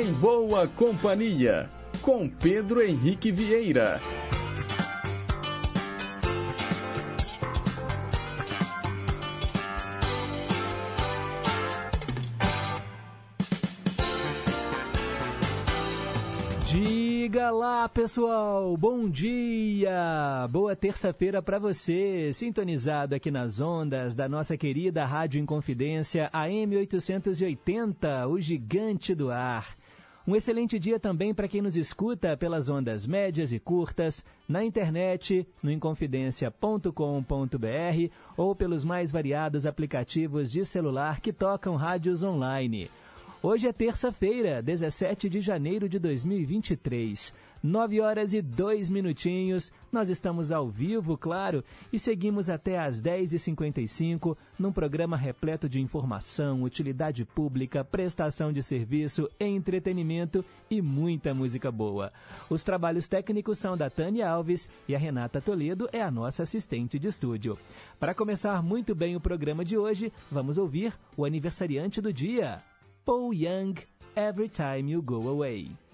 Em Boa Companhia, com Pedro Henrique Vieira. Diga lá, pessoal. Bom dia. Boa terça-feira para você, sintonizado aqui nas ondas da nossa querida Rádio Inconfidência AM 880, o gigante do ar. Um excelente dia também para quem nos escuta pelas ondas médias e curtas, na internet, no inconfidencia.com.br ou pelos mais variados aplicativos de celular que tocam rádios online. Hoje é terça-feira, 17 de janeiro de 2023. 9 horas e 2 minutinhos. Nós estamos ao vivo, claro, e seguimos até às 10h55 num programa repleto de informação, utilidade pública, prestação de serviço, entretenimento e muita música boa. Os trabalhos técnicos são da Tânia Alves e a Renata Toledo é a nossa assistente de estúdio. Para começar muito bem o programa de hoje, vamos ouvir o aniversariante do dia. Paul Young, Every Time You Go Away.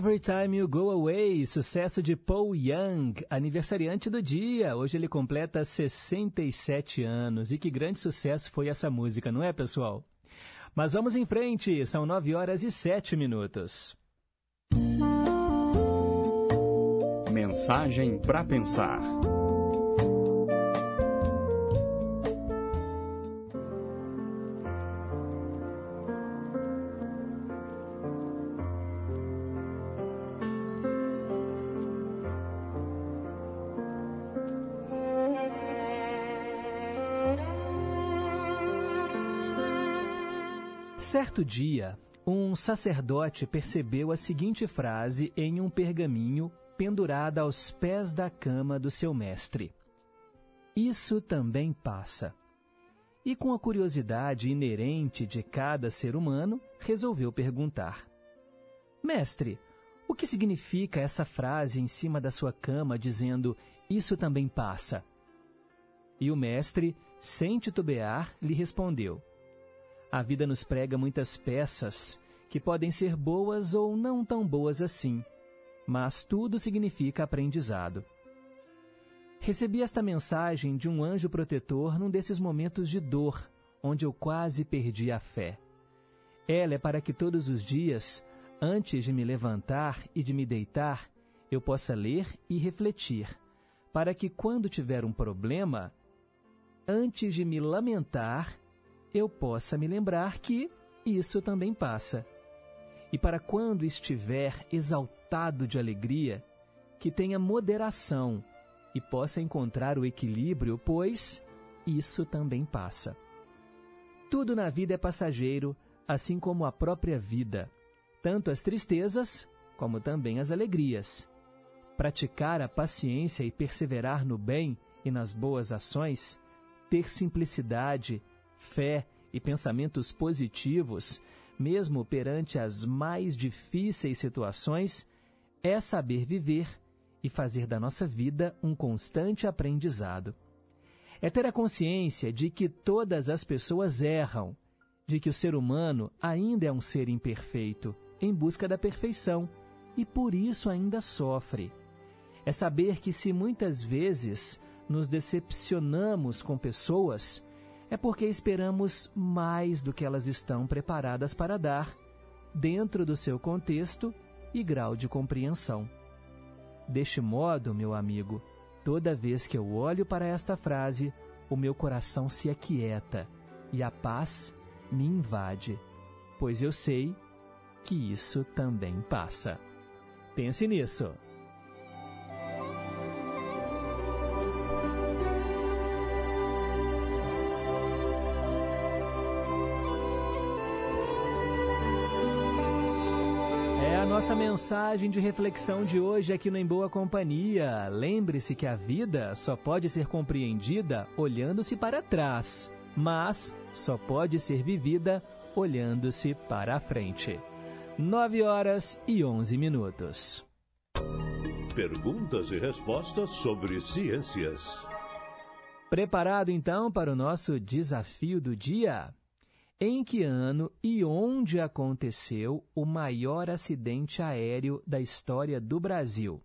Every Time You Go Away, sucesso de Paul Young, aniversariante do dia. Hoje ele completa 67 anos. E que grande sucesso foi essa música, não é, pessoal? Mas vamos em frente, são 9 horas e 7 minutos. Mensagem para pensar. Certo dia, um sacerdote percebeu a seguinte frase em um pergaminho pendurada aos pés da cama do seu mestre: Isso também passa. E com a curiosidade inerente de cada ser humano, resolveu perguntar: Mestre, o que significa essa frase em cima da sua cama dizendo isso também passa? E o mestre, sem titubear, lhe respondeu: a vida nos prega muitas peças que podem ser boas ou não tão boas assim, mas tudo significa aprendizado. Recebi esta mensagem de um anjo protetor num desses momentos de dor, onde eu quase perdi a fé. Ela é para que todos os dias, antes de me levantar e de me deitar, eu possa ler e refletir, para que quando tiver um problema, antes de me lamentar, eu possa me lembrar que isso também passa. E para quando estiver exaltado de alegria, que tenha moderação e possa encontrar o equilíbrio, pois isso também passa. Tudo na vida é passageiro, assim como a própria vida, tanto as tristezas como também as alegrias. Praticar a paciência e perseverar no bem e nas boas ações, ter simplicidade fé e pensamentos positivos, mesmo perante as mais difíceis situações, é saber viver e fazer da nossa vida um constante aprendizado. É ter a consciência de que todas as pessoas erram, de que o ser humano ainda é um ser imperfeito, em busca da perfeição, e por isso ainda sofre. É saber que se muitas vezes nos decepcionamos com pessoas, é porque esperamos mais do que elas estão preparadas para dar, dentro do seu contexto e grau de compreensão. Deste modo, meu amigo, toda vez que eu olho para esta frase, o meu coração se aquieta e a paz me invade, pois eu sei que isso também passa. Pense nisso. Nossa mensagem de reflexão de hoje aqui no Em Boa Companhia. Lembre-se que a vida só pode ser compreendida olhando-se para trás, mas só pode ser vivida olhando-se para a frente. 9 horas e 11 minutos. Perguntas e respostas sobre ciências. Preparado então para o nosso desafio do dia? Em que ano e onde aconteceu o maior acidente aéreo da história do Brasil?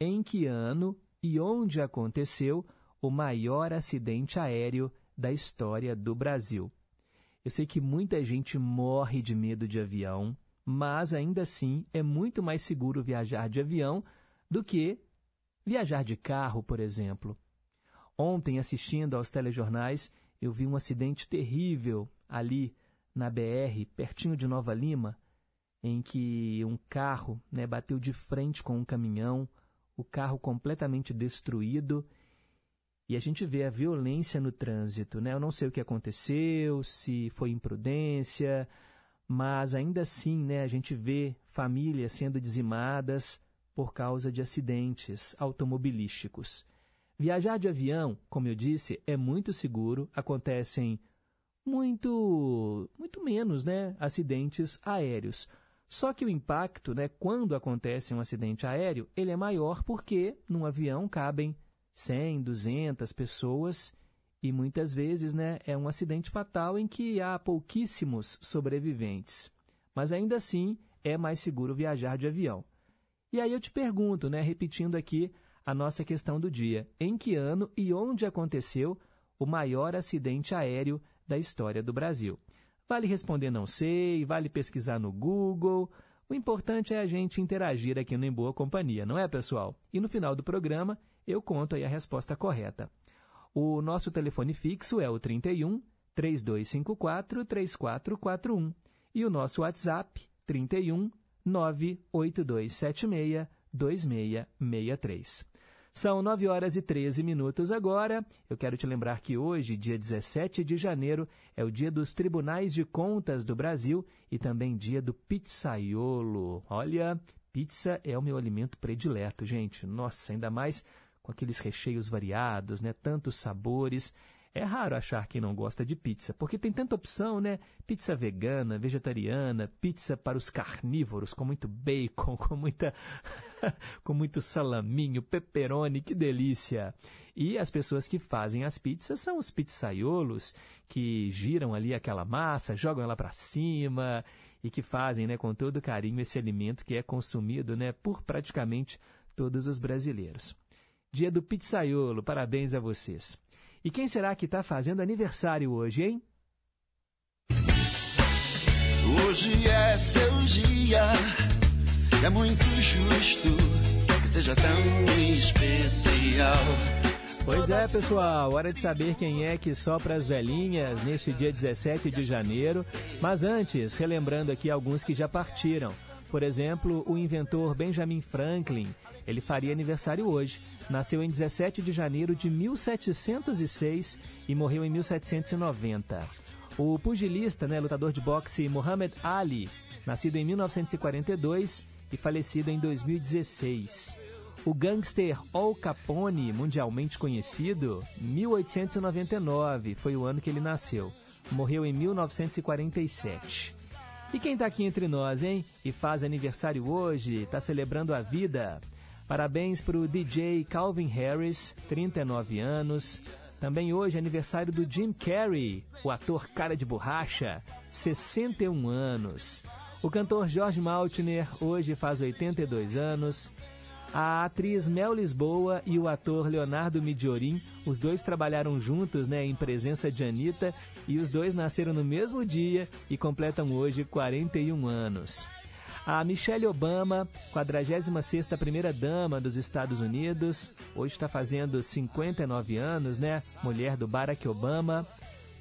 Em que ano e onde aconteceu o maior acidente aéreo da história do Brasil? Eu sei que muita gente morre de medo de avião, mas ainda assim é muito mais seguro viajar de avião do que viajar de carro, por exemplo. Ontem, assistindo aos telejornais, eu vi um acidente terrível ali na BR, pertinho de Nova Lima, em que um carro né, bateu de frente com um caminhão, o carro completamente destruído. E a gente vê a violência no trânsito. Né? Eu não sei o que aconteceu, se foi imprudência, mas ainda assim né, a gente vê famílias sendo dizimadas por causa de acidentes automobilísticos. Viajar de avião, como eu disse, é muito seguro, acontecem muito, muito menos né, acidentes aéreos. Só que o impacto, né, quando acontece um acidente aéreo, ele é maior porque num avião cabem 100, 200 pessoas e muitas vezes né, é um acidente fatal em que há pouquíssimos sobreviventes. Mas ainda assim é mais seguro viajar de avião. E aí eu te pergunto, né, repetindo aqui a nossa questão do dia: em que ano e onde aconteceu o maior acidente aéreo da história do Brasil? Vale responder não sei, vale pesquisar no Google. O importante é a gente interagir aqui no Em Boa Companhia, não é, pessoal? E no final do programa eu conto aí a resposta correta. O nosso telefone fixo é o 31 3254 3441 e o nosso WhatsApp 31 98276 2663. São 9 horas e 13 minutos agora. Eu quero te lembrar que hoje, dia 17 de janeiro, é o dia dos Tribunais de Contas do Brasil e também dia do pizzaiolo. Olha, pizza é o meu alimento predileto, gente. Nossa, ainda mais com aqueles recheios variados, né? Tantos sabores. É raro achar quem não gosta de pizza, porque tem tanta opção, né? Pizza vegana, vegetariana, pizza para os carnívoros, com muito bacon, com muita com muito salaminho, pepperoni, que delícia. E as pessoas que fazem as pizzas são os pizzaiolos, que giram ali aquela massa, jogam ela para cima e que fazem, né, com todo carinho esse alimento que é consumido, né, por praticamente todos os brasileiros. Dia do pizzaiolo, parabéns a vocês. E quem será que está fazendo aniversário hoje, hein? Hoje é seu dia, é muito justo que seja tão especial. Pois é, pessoal, hora de saber quem é que sopra as velhinhas neste dia 17 de janeiro. Mas antes, relembrando aqui alguns que já partiram. Por exemplo, o inventor Benjamin Franklin, ele faria aniversário hoje. Nasceu em 17 de janeiro de 1706 e morreu em 1790. O pugilista, né, lutador de boxe Muhammad Ali, nascido em 1942 e falecido em 2016. O gangster Al Capone, mundialmente conhecido, 1899 foi o ano que ele nasceu. Morreu em 1947. E quem está aqui entre nós, hein? E faz aniversário hoje, está celebrando a vida. Parabéns para o DJ Calvin Harris, 39 anos. Também hoje é aniversário do Jim Carrey, o ator cara de borracha, 61 anos. O cantor George Maltner hoje faz 82 anos. A atriz Mel Lisboa e o ator Leonardo Midiorin, os dois trabalharam juntos né, em presença de Anitta e os dois nasceram no mesmo dia e completam hoje 41 anos. A Michelle Obama, 46ª primeira-dama dos Estados Unidos, hoje está fazendo 59 anos, né? Mulher do Barack Obama.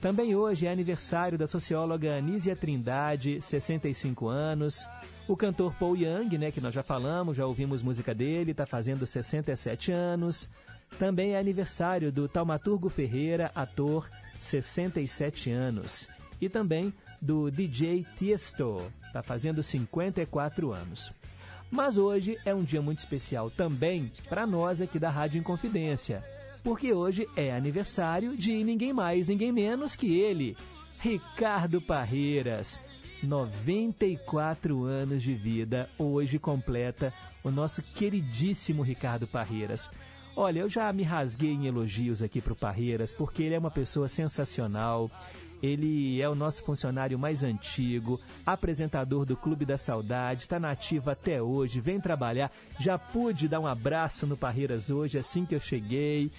Também hoje é aniversário da socióloga Anísia Trindade, 65 anos. O cantor Paul Young, né, que nós já falamos, já ouvimos música dele, está fazendo 67 anos. Também é aniversário do Taumaturgo Ferreira, ator, 67 anos. E também do DJ Tiesto, está fazendo 54 anos. Mas hoje é um dia muito especial também para nós aqui da Rádio Inconfidência, porque hoje é aniversário de ninguém mais, ninguém menos que ele, Ricardo Parreiras. 94 anos de vida, hoje completa o nosso queridíssimo Ricardo Parreiras. Olha, eu já me rasguei em elogios aqui para o Parreiras, porque ele é uma pessoa sensacional, ele é o nosso funcionário mais antigo, apresentador do Clube da Saudade, está nativo até hoje, vem trabalhar. Já pude dar um abraço no Parreiras hoje, assim que eu cheguei.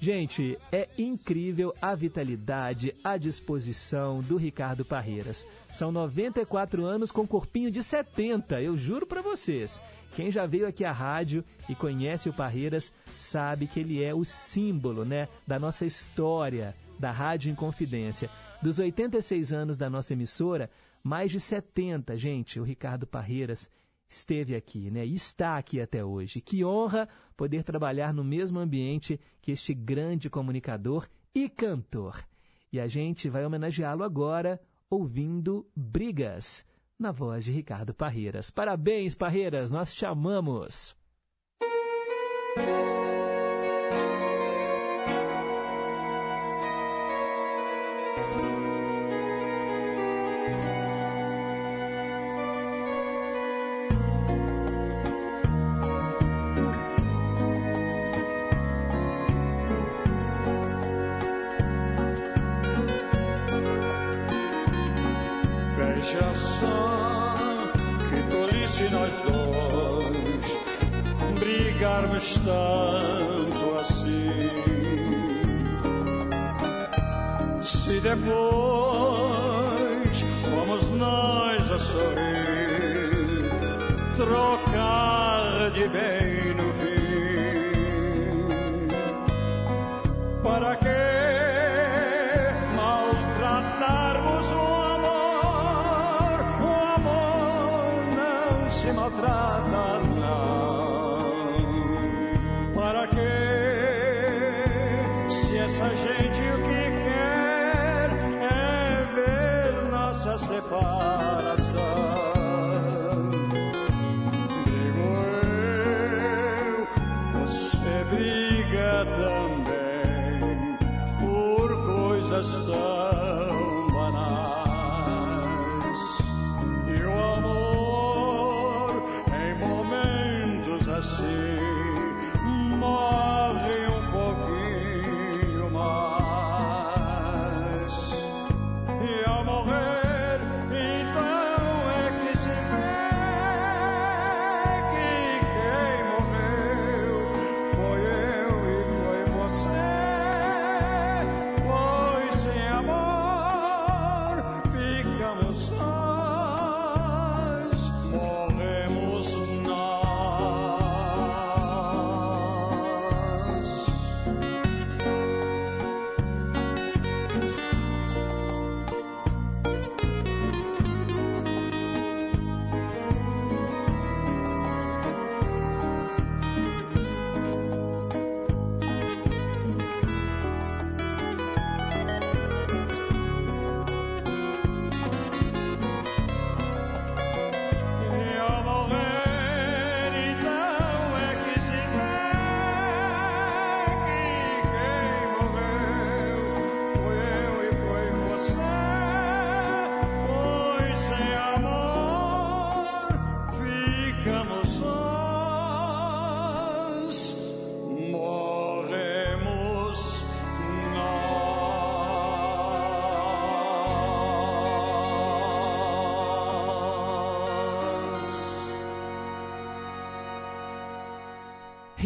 Gente, é incrível a vitalidade, a disposição do Ricardo Parreiras. São 94 anos com corpinho de 70, eu juro para vocês. Quem já veio aqui à rádio e conhece o Parreiras sabe que ele é o símbolo, né, da nossa história da Rádio Inconfidência. Dos 86 anos da nossa emissora, mais de 70, gente, o Ricardo Parreiras esteve aqui, né? E está aqui até hoje. Que honra poder trabalhar no mesmo ambiente que este grande comunicador e cantor. E a gente vai homenageá-lo agora ouvindo Brigas, na voz de Ricardo Parreiras. Parabéns, Parreiras, nós te amamos. Brigarmos tanto assim. Se depois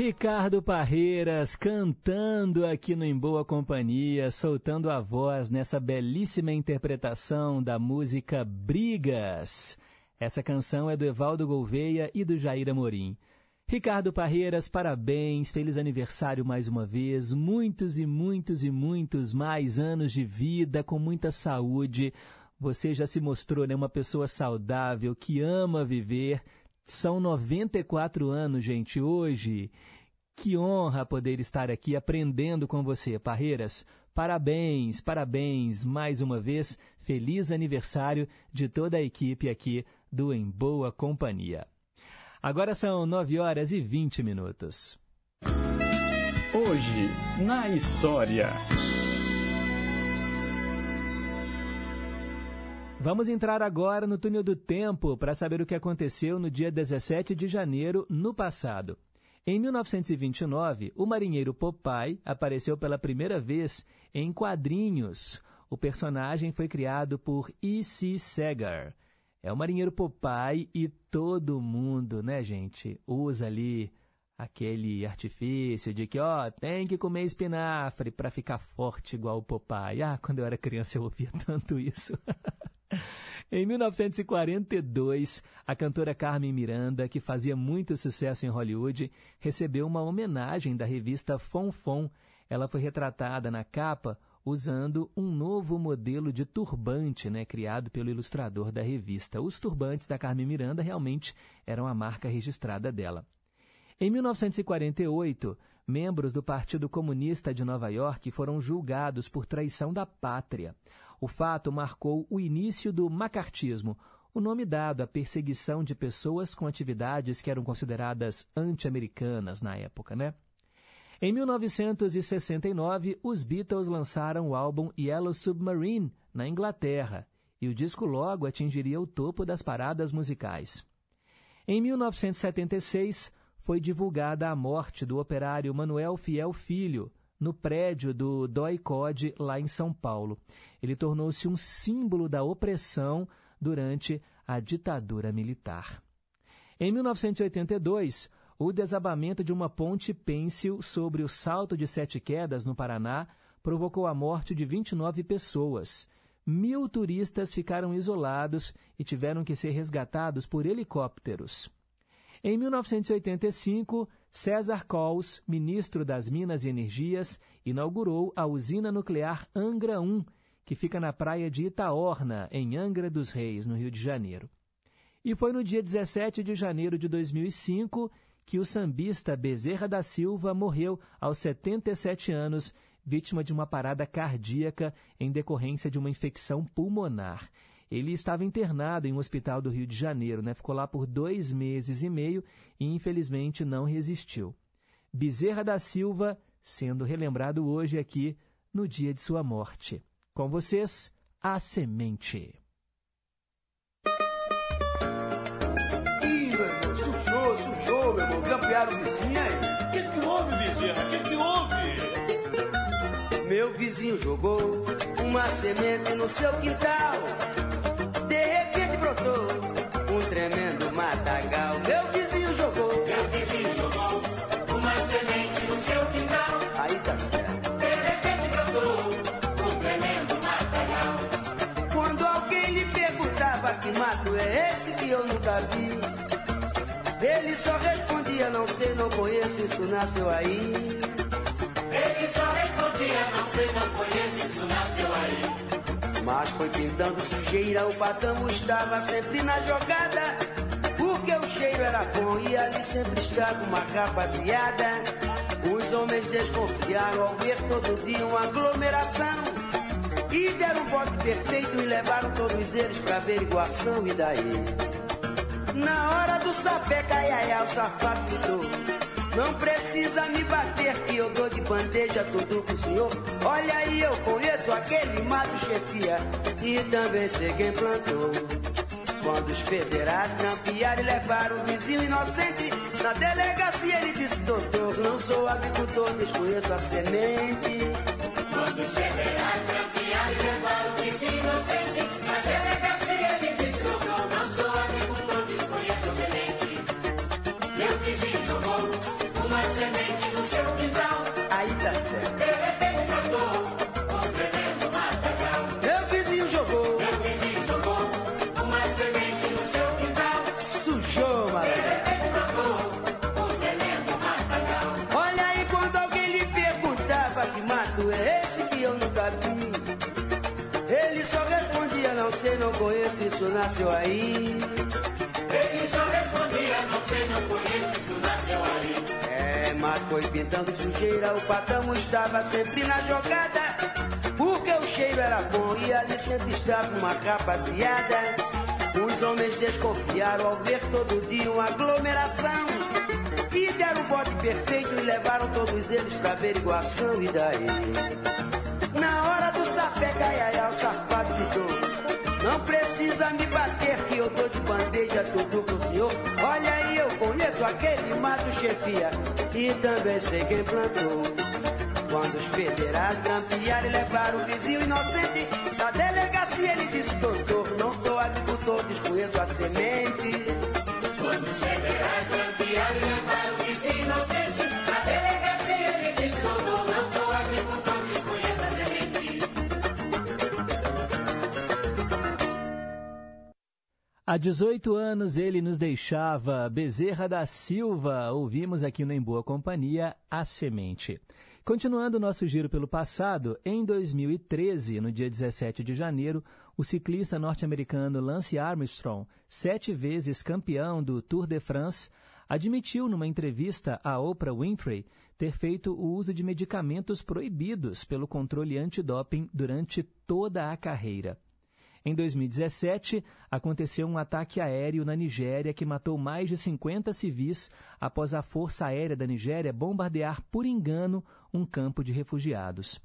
Ricardo Parreiras cantando aqui no Em Boa Companhia, soltando a voz nessa belíssima interpretação da música Brigas. Essa canção é do Evaldo Gouveia e do Jair Amorim. Ricardo Parreiras, parabéns, feliz aniversário mais uma vez, muitos e muitos e muitos mais anos de vida, com muita saúde. Você já se mostrou né, uma pessoa saudável, que ama viver. São 94 anos, gente, hoje. Que honra poder estar aqui aprendendo com você, Parreiras. Parabéns, parabéns mais uma vez. Feliz aniversário de toda a equipe aqui do Em Boa Companhia. Agora são 9 horas e 20 minutos. Hoje, na história. Vamos entrar agora no túnel do tempo para saber o que aconteceu no dia 17 de janeiro no passado. Em 1929, o marinheiro Popeye apareceu pela primeira vez em quadrinhos. O personagem foi criado por E.C. Segar. É o marinheiro Popeye e todo mundo, né, gente, usa ali aquele artifício de que, ó, tem que comer espinafre para ficar forte igual o Popeye. Ah, quando eu era criança eu ouvia tanto isso. Em 1942, a cantora Carmen Miranda, que fazia muito sucesso em Hollywood, recebeu uma homenagem da revista Fonfon. Ela foi retratada na capa usando um novo modelo de turbante, né, criado pelo ilustrador da revista. Os turbantes da Carmen Miranda realmente eram a marca registrada dela. Em 1948, membros do Partido Comunista de Nova York foram julgados por traição da pátria. O fato marcou o início do macartismo, o nome dado à perseguição de pessoas com atividades que eram consideradas anti-americanas na época, né? Em 1969, os Beatles lançaram o álbum Yellow Submarine na Inglaterra, e o disco logo atingiria o topo das paradas musicais. Em 1976, foi divulgada a morte do operário Manuel Fiel Filho, no prédio do DOI-CODE, lá em São Paulo. Ele tornou-se um símbolo da opressão durante a ditadura militar. Em 1982, o desabamento de uma ponte pêncil sobre o Salto de Sete Quedas, no Paraná, provocou a morte de 29 pessoas. Mil turistas ficaram isolados e tiveram que ser resgatados por helicópteros. Em 1985, César Cols, ministro das Minas e Energias, inaugurou a usina nuclear Angra 1, que fica na praia de Itaorna, em Angra dos Reis, no Rio de Janeiro. E foi no dia 17 de janeiro de 2005 que o sambista Bezerra da Silva morreu aos 77 anos, vítima de uma parada cardíaca em decorrência de uma infecção pulmonar. Ele estava internado em um hospital do Rio de Janeiro, né? ficou lá por dois meses e meio e infelizmente não resistiu. Bezerra da Silva sendo relembrado hoje aqui no dia de sua morte. Com vocês, a semente. campearam o vizinho aí. O que, que houve, vizinha? O que, que houve? Meu vizinho jogou uma semente no seu quintal. Ele só respondia, não sei, não conheço, isso nasceu aí. Ele só respondia, não sei, não conheço, isso nasceu aí. Mas foi pintando sujeira, o patamo estava sempre na jogada. Porque o cheiro era bom e ali sempre estava uma rapaziada. Os homens desconfiaram ao ver todo dia uma aglomeração. E deram o voto perfeito e levaram todos eles pra averiguação. E daí? Na hora do sapé, caiaia, o safado gritou. Não precisa me bater que eu dou de bandeja tudo pro senhor. Olha aí, eu conheço aquele mato chefia e também sei quem plantou. Quando os federais campearam e levaram o vizinho inocente na delegacia, ele disse: Doutor, não sou agricultor, desconheço a semente. Quando os federais campearam e levaram o vizinho inocente nasceu aí. Ele só respondia, não sei, não conheço, isso nasceu aí. É, mas foi pintando sujeira, o patamo estava sempre na jogada. Porque o cheiro era bom e ali sempre estava uma rapaziada. Os homens desconfiaram ao ver todo dia uma aglomeração. E deram o bote perfeito e levaram todos eles pra averiguação. E daí? Na hora do sapé, caiaia, o safado aquele mato chefia e também sei quem plantou. Quando os federais grampearam e levaram o vizinho inocente na delegacia, ele disse: Doutor, não sou agricultor, desconheço a semente. Quando os federais campearam e levaram Há 18 anos ele nos deixava Bezerra da Silva. Ouvimos aqui no Em Boa Companhia a semente. Continuando nosso giro pelo passado, em 2013, no dia 17 de janeiro, o ciclista norte-americano Lance Armstrong, sete vezes campeão do Tour de France, admitiu numa entrevista a Oprah Winfrey ter feito o uso de medicamentos proibidos pelo controle antidoping durante toda a carreira. Em 2017, aconteceu um ataque aéreo na Nigéria que matou mais de 50 civis após a Força Aérea da Nigéria bombardear por engano um campo de refugiados.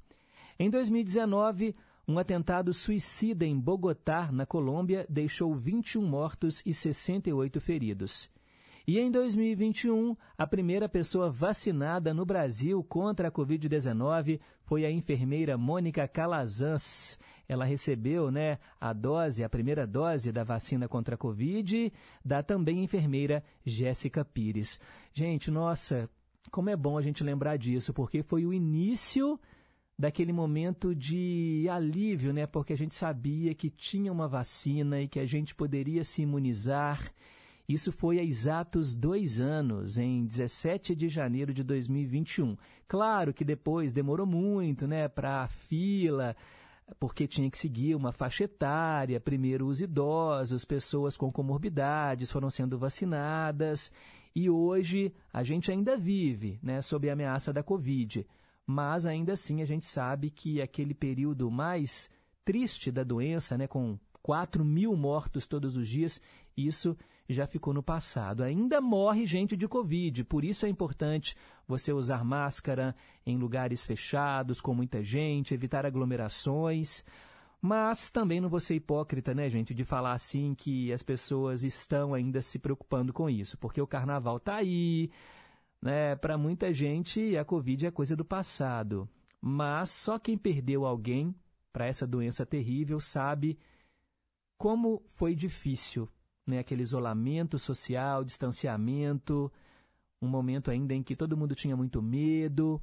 Em 2019, um atentado suicida em Bogotá, na Colômbia, deixou 21 mortos e 68 feridos. E em 2021, a primeira pessoa vacinada no Brasil contra a Covid-19 foi a enfermeira Mônica Calazans. Ela recebeu né, a dose, a primeira dose da vacina contra a Covid, da também enfermeira Jéssica Pires. Gente, nossa, como é bom a gente lembrar disso, porque foi o início daquele momento de alívio, né? Porque a gente sabia que tinha uma vacina e que a gente poderia se imunizar. Isso foi há exatos dois anos, em 17 de janeiro de 2021. Claro que depois demorou muito, né, para a fila, porque tinha que seguir uma faixa etária, primeiro os idosos, pessoas com comorbidades foram sendo vacinadas, e hoje a gente ainda vive, né, sob a ameaça da Covid. Mas ainda assim a gente sabe que aquele período mais triste da doença, né, com 4 mil mortos todos os dias, isso já ficou no passado. Ainda morre gente de Covid, por isso é importante você usar máscara em lugares fechados, com muita gente, evitar aglomerações. Mas também não vou ser hipócrita, né, gente, de falar assim que as pessoas estão ainda se preocupando com isso, porque o carnaval está aí, né? Para muita gente, a Covid é coisa do passado. Mas só quem perdeu alguém para essa doença terrível sabe como foi difícil né? aquele isolamento social, distanciamento, um momento ainda em que todo mundo tinha muito medo,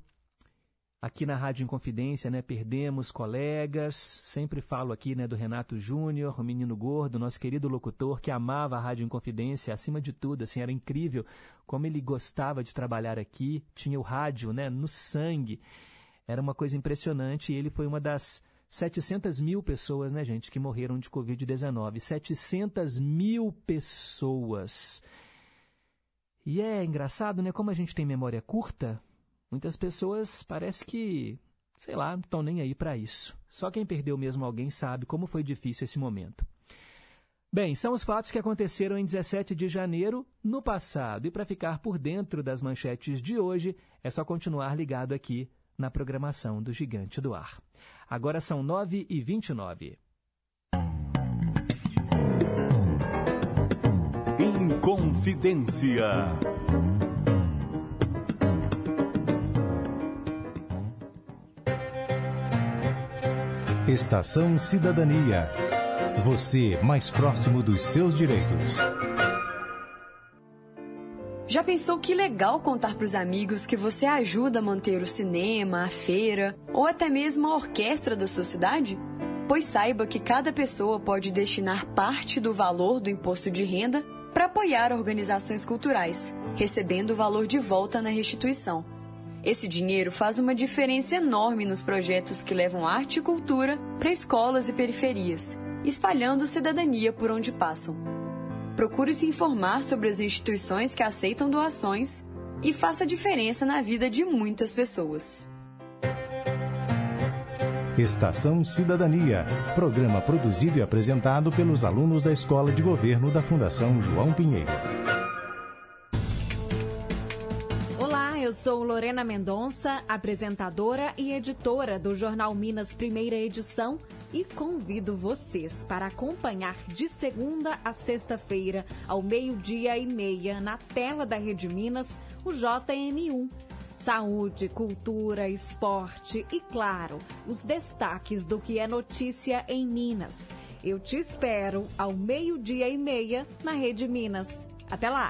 Aqui na Rádio Inconfidência, né, perdemos colegas. Sempre falo aqui, né, do Renato Júnior, o menino gordo, nosso querido locutor que amava a Rádio Inconfidência acima de tudo, assim, era incrível como ele gostava de trabalhar aqui, tinha o rádio, né, no sangue. Era uma coisa impressionante e ele foi uma das 700 mil pessoas, né, gente, que morreram de Covid-19. 700 mil pessoas. E é engraçado, né, como a gente tem memória curta, Muitas pessoas parece que, sei lá, não estão nem aí para isso. Só quem perdeu mesmo alguém sabe como foi difícil esse momento. Bem, são os fatos que aconteceram em 17 de janeiro no passado. E para ficar por dentro das manchetes de hoje, é só continuar ligado aqui na programação do Gigante do Ar. Agora são 9 e 29 Inconfidência. Estação Cidadania. Você mais próximo dos seus direitos. Já pensou que legal contar para os amigos que você ajuda a manter o cinema, a feira ou até mesmo a orquestra da sua cidade? Pois saiba que cada pessoa pode destinar parte do valor do imposto de renda para apoiar organizações culturais, recebendo o valor de volta na restituição. Esse dinheiro faz uma diferença enorme nos projetos que levam arte e cultura para escolas e periferias, espalhando cidadania por onde passam. Procure se informar sobre as instituições que aceitam doações e faça diferença na vida de muitas pessoas. Estação Cidadania, programa produzido e apresentado pelos alunos da Escola de Governo da Fundação João Pinheiro. Eu sou Lorena Mendonça, apresentadora e editora do Jornal Minas Primeira Edição e convido vocês para acompanhar de segunda a sexta-feira, ao meio-dia e meia, na tela da Rede Minas, o JM1. Saúde, cultura, esporte e, claro, os destaques do que é notícia em Minas. Eu te espero ao meio-dia e meia na Rede Minas. Até lá!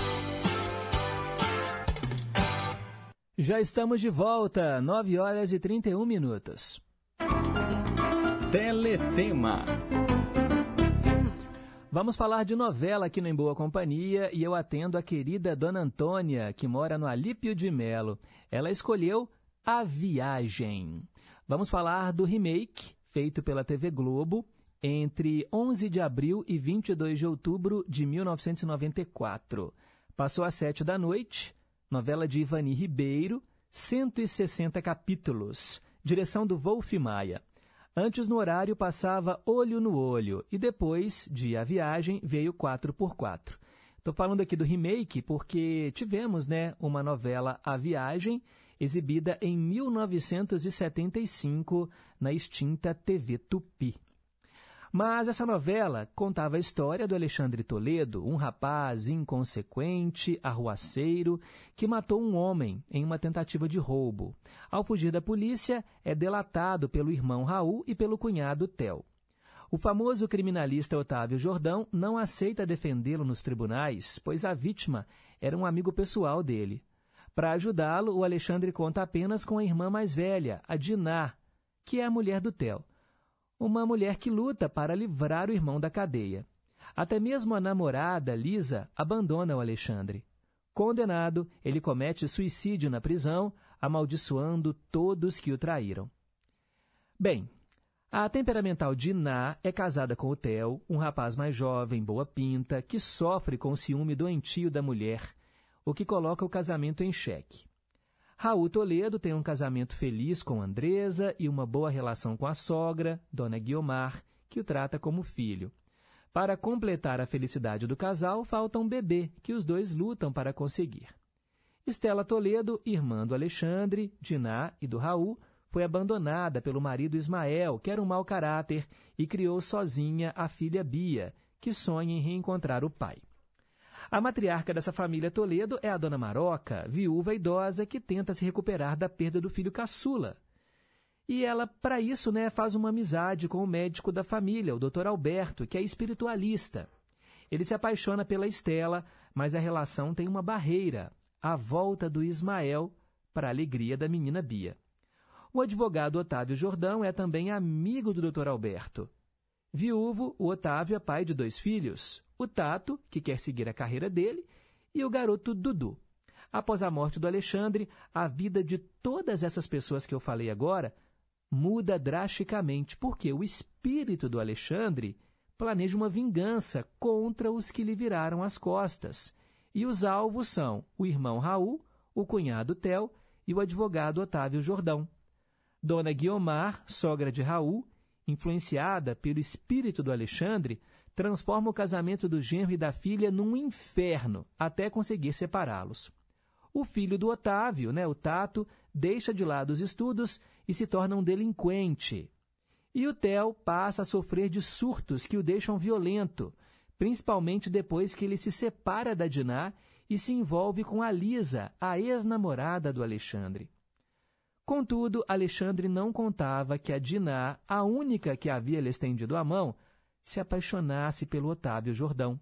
Já estamos de volta, 9 horas e 31 minutos. Teletema. Vamos falar de novela aqui no Em Boa Companhia e eu atendo a querida Dona Antônia, que mora no Alípio de Melo. Ela escolheu A Viagem. Vamos falar do remake feito pela TV Globo entre 11 de abril e 22 de outubro de 1994. Passou às sete da noite novela de Ivani Ribeiro, 160 capítulos, direção do Wolf Maia. Antes, no horário, passava Olho no Olho e depois, de A Viagem, veio 4x4. Estou falando aqui do remake porque tivemos né, uma novela A Viagem, exibida em 1975 na extinta TV Tupi. Mas essa novela contava a história do Alexandre Toledo, um rapaz inconsequente, arruaceiro, que matou um homem em uma tentativa de roubo. Ao fugir da polícia, é delatado pelo irmão Raul e pelo cunhado Tel. O famoso criminalista Otávio Jordão não aceita defendê-lo nos tribunais, pois a vítima era um amigo pessoal dele. Para ajudá-lo, o Alexandre conta apenas com a irmã mais velha, a Diná, que é a mulher do Tel uma mulher que luta para livrar o irmão da cadeia. Até mesmo a namorada, Lisa, abandona o Alexandre. Condenado, ele comete suicídio na prisão, amaldiçoando todos que o traíram. Bem, a temperamental Diná é casada com o Theo, um rapaz mais jovem, boa pinta, que sofre com o ciúme doentio da mulher, o que coloca o casamento em xeque. Raul Toledo tem um casamento feliz com Andresa e uma boa relação com a sogra, Dona Guiomar, que o trata como filho. Para completar a felicidade do casal, falta um bebê, que os dois lutam para conseguir. Estela Toledo, irmã do Alexandre, Diná e do Raul, foi abandonada pelo marido Ismael, que era um mau caráter, e criou sozinha a filha Bia, que sonha em reencontrar o pai. A matriarca dessa família Toledo é a dona Maroca, viúva idosa que tenta se recuperar da perda do filho caçula. E ela, para isso, né, faz uma amizade com o médico da família, o Dr. Alberto, que é espiritualista. Ele se apaixona pela Estela, mas a relação tem uma barreira, a volta do Ismael para a alegria da menina Bia. O advogado Otávio Jordão é também amigo do Dr. Alberto. Viúvo, o Otávio é pai de dois filhos, o Tato, que quer seguir a carreira dele, e o garoto Dudu. Após a morte do Alexandre, a vida de todas essas pessoas que eu falei agora muda drasticamente, porque o espírito do Alexandre planeja uma vingança contra os que lhe viraram as costas. E os alvos são o irmão Raul, o cunhado Tel e o advogado Otávio Jordão. Dona Guiomar, sogra de Raul, influenciada pelo espírito do Alexandre, transforma o casamento do genro e da filha num inferno até conseguir separá-los. O filho do Otávio, né, o Tato, deixa de lado os estudos e se torna um delinquente. E o Theo passa a sofrer de surtos que o deixam violento, principalmente depois que ele se separa da Diná e se envolve com a Lisa, a ex-namorada do Alexandre. Contudo, Alexandre não contava que a Diná, a única que havia lhe estendido a mão, se apaixonasse pelo Otávio Jordão.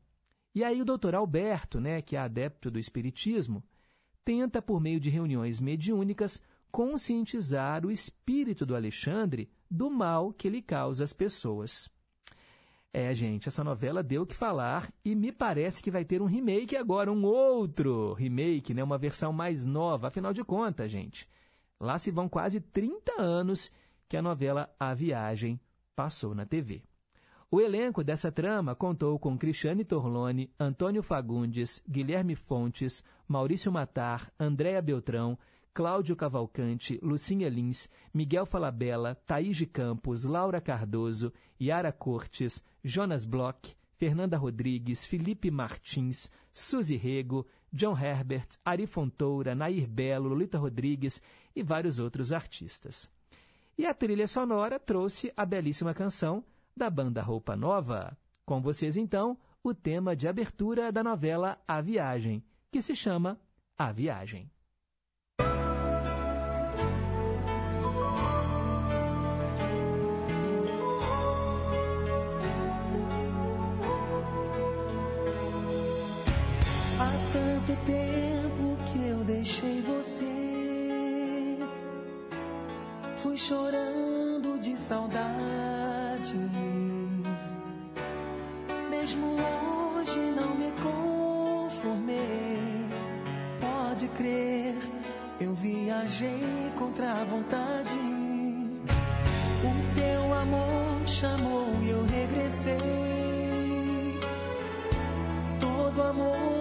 E aí o doutor Alberto, né, que é adepto do espiritismo, tenta, por meio de reuniões mediúnicas, conscientizar o espírito do Alexandre do mal que ele causa às pessoas. É, gente, essa novela deu o que falar e me parece que vai ter um remake agora, um outro remake, né, uma versão mais nova, afinal de contas, gente. Lá se vão quase 30 anos que a novela A Viagem passou na TV. O elenco dessa trama contou com Cristiane Torlone, Antônio Fagundes, Guilherme Fontes, Maurício Matar, Andréa Beltrão, Cláudio Cavalcante, Lucinha Lins, Miguel Falabella, Thaís de Campos, Laura Cardoso, Yara Cortes, Jonas Bloch, Fernanda Rodrigues, Felipe Martins, Suzy Rego, John Herbert, Ari Fontoura, Nair Belo, Lolita Rodrigues e vários outros artistas. E a trilha sonora trouxe a belíssima canção da banda Roupa Nova. Com vocês, então, o tema de abertura da novela A Viagem, que se chama A Viagem. Há tanto tempo que eu deixei você. Fui chorando de saudade. Mesmo hoje não me conformei. Pode crer, eu viajei contra a vontade. O teu amor chamou e eu regressei. Todo amor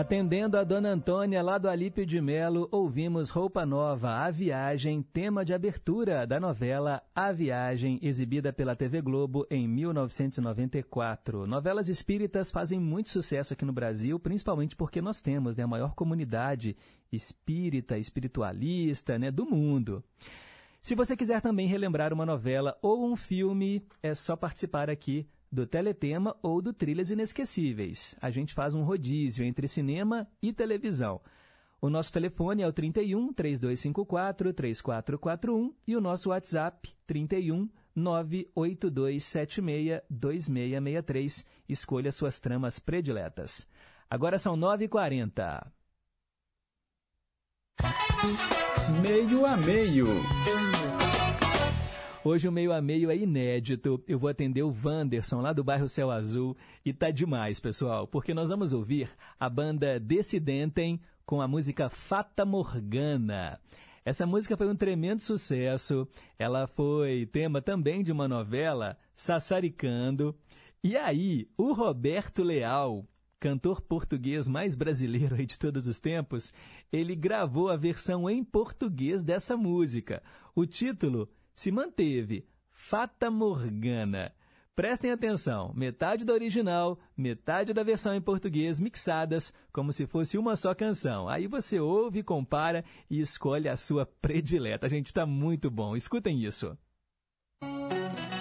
Atendendo a Dona Antônia lá do Alípio de Melo, ouvimos Roupa Nova, A Viagem, tema de abertura da novela A Viagem, exibida pela TV Globo em 1994. Novelas espíritas fazem muito sucesso aqui no Brasil, principalmente porque nós temos né, a maior comunidade espírita, espiritualista né, do mundo. Se você quiser também relembrar uma novela ou um filme, é só participar aqui do Teletema ou do Trilhas Inesquecíveis. A gente faz um rodízio entre cinema e televisão. O nosso telefone é o 31 3254 3441 e o nosso WhatsApp 31 98276 2663. Escolha suas tramas prediletas. Agora são 9h40. Meio a meio. Hoje o meio a meio é inédito. Eu vou atender o Wanderson lá do bairro Céu Azul e tá demais, pessoal, porque nós vamos ouvir a banda Decidentem com a música Fata Morgana. Essa música foi um tremendo sucesso. Ela foi tema também de uma novela, Sassaricando. E aí, o Roberto Leal, cantor português mais brasileiro de todos os tempos, ele gravou a versão em português dessa música. O título se manteve, Fata Morgana. Prestem atenção, metade da original, metade da versão em português mixadas, como se fosse uma só canção. Aí você ouve, compara e escolhe a sua predileta. A gente está muito bom, escutem isso. sonhei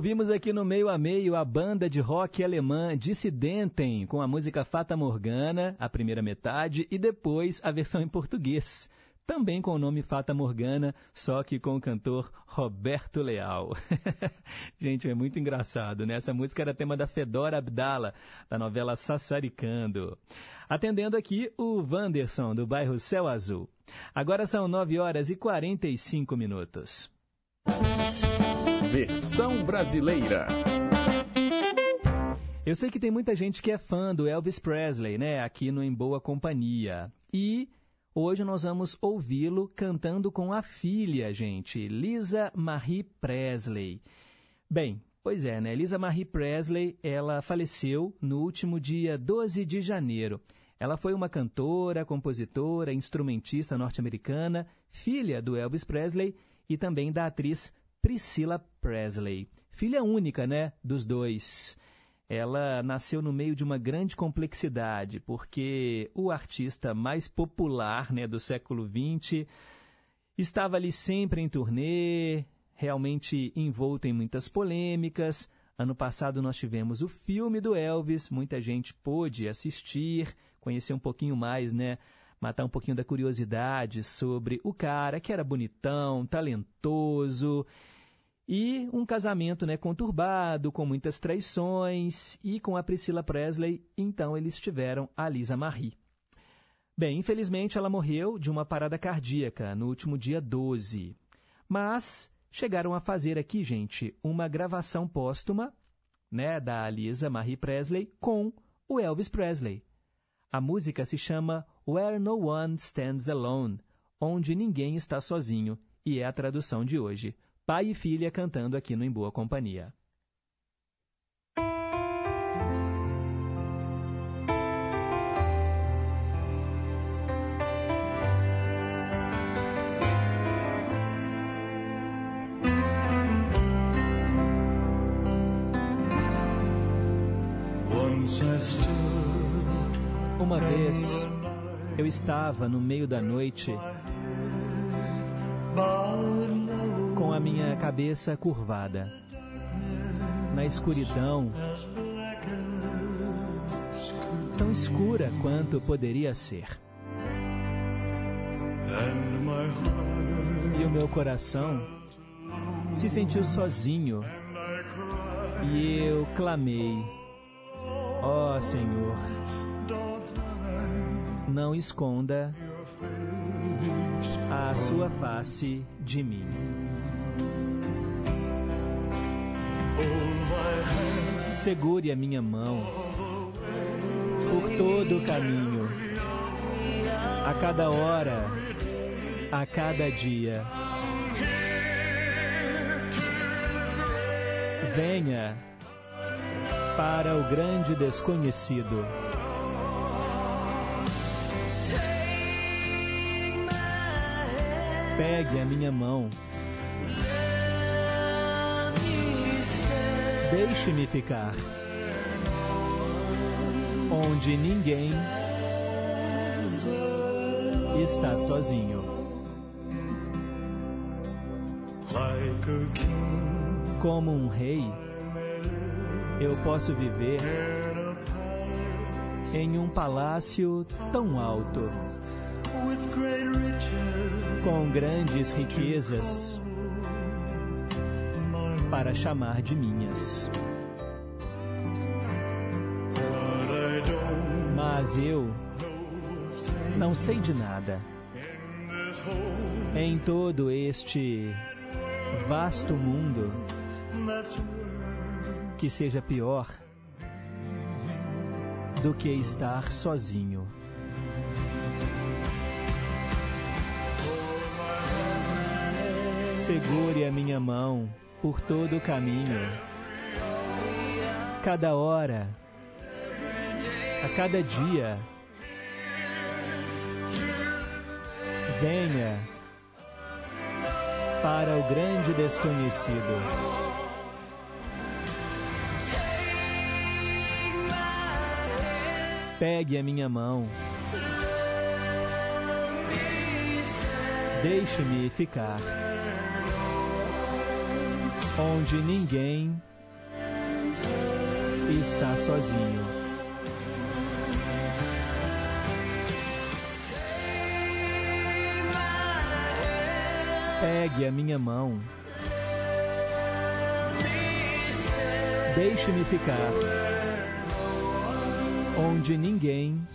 Ouvimos aqui no meio a meio a banda de rock alemã Dissidentem com a música Fata Morgana, a primeira metade, e depois a versão em português, também com o nome Fata Morgana, só que com o cantor Roberto Leal. Gente, é muito engraçado, né? Essa música era tema da Fedora Abdala, da novela Sassaricando. Atendendo aqui o Wanderson, do bairro Céu Azul. Agora são 9 horas e 45 minutos. Versão brasileira. Eu sei que tem muita gente que é fã do Elvis Presley, né? Aqui no Em Boa Companhia. E hoje nós vamos ouvi-lo cantando com a filha, gente, Lisa Marie Presley. Bem, pois é, né? Lisa Marie Presley, ela faleceu no último dia 12 de janeiro. Ela foi uma cantora, compositora, instrumentista norte-americana, filha do Elvis Presley e também da atriz Priscilla Presley. Filha única, né, dos dois. Ela nasceu no meio de uma grande complexidade, porque o artista mais popular né, do século XX estava ali sempre em turnê, realmente envolto em muitas polêmicas. Ano passado nós tivemos o filme do Elvis, muita gente pôde assistir, conhecer um pouquinho mais, né? Matar um pouquinho da curiosidade sobre o cara que era bonitão, talentoso e um casamento né, conturbado, com muitas traições, e com a Priscila Presley, então eles tiveram a Lisa Marie. Bem, infelizmente ela morreu de uma parada cardíaca no último dia 12. Mas chegaram a fazer aqui, gente, uma gravação póstuma né, da Lisa Marie Presley com o Elvis Presley. A música se chama Where No One Stands Alone, onde ninguém está sozinho, e é a tradução de hoje pai e filha cantando aqui no Em Boa Companhia. Uma vez eu estava no meio da noite minha cabeça curvada. Na escuridão, tão escura quanto poderia ser. E o meu coração se sentiu sozinho. E eu clamei: Ó oh, Senhor, não esconda a sua face de mim. Segure a minha mão por todo o caminho, a cada hora, a cada dia. Venha para o grande desconhecido. Pegue a minha mão. Deixe-me ficar. onde ninguém está sozinho. Como um rei, eu posso viver em um palácio tão alto, com grandes riquezas para chamar de minhas. Mas eu não sei de nada. Em todo este vasto mundo, que seja pior do que estar sozinho. Segure a minha mão por todo o caminho, cada hora, a cada dia. Venha para o grande desconhecido. Pegue a minha mão. Deixe-me ficar onde ninguém está sozinho. Pegue a minha mão. Deixe-me ficar onde ninguém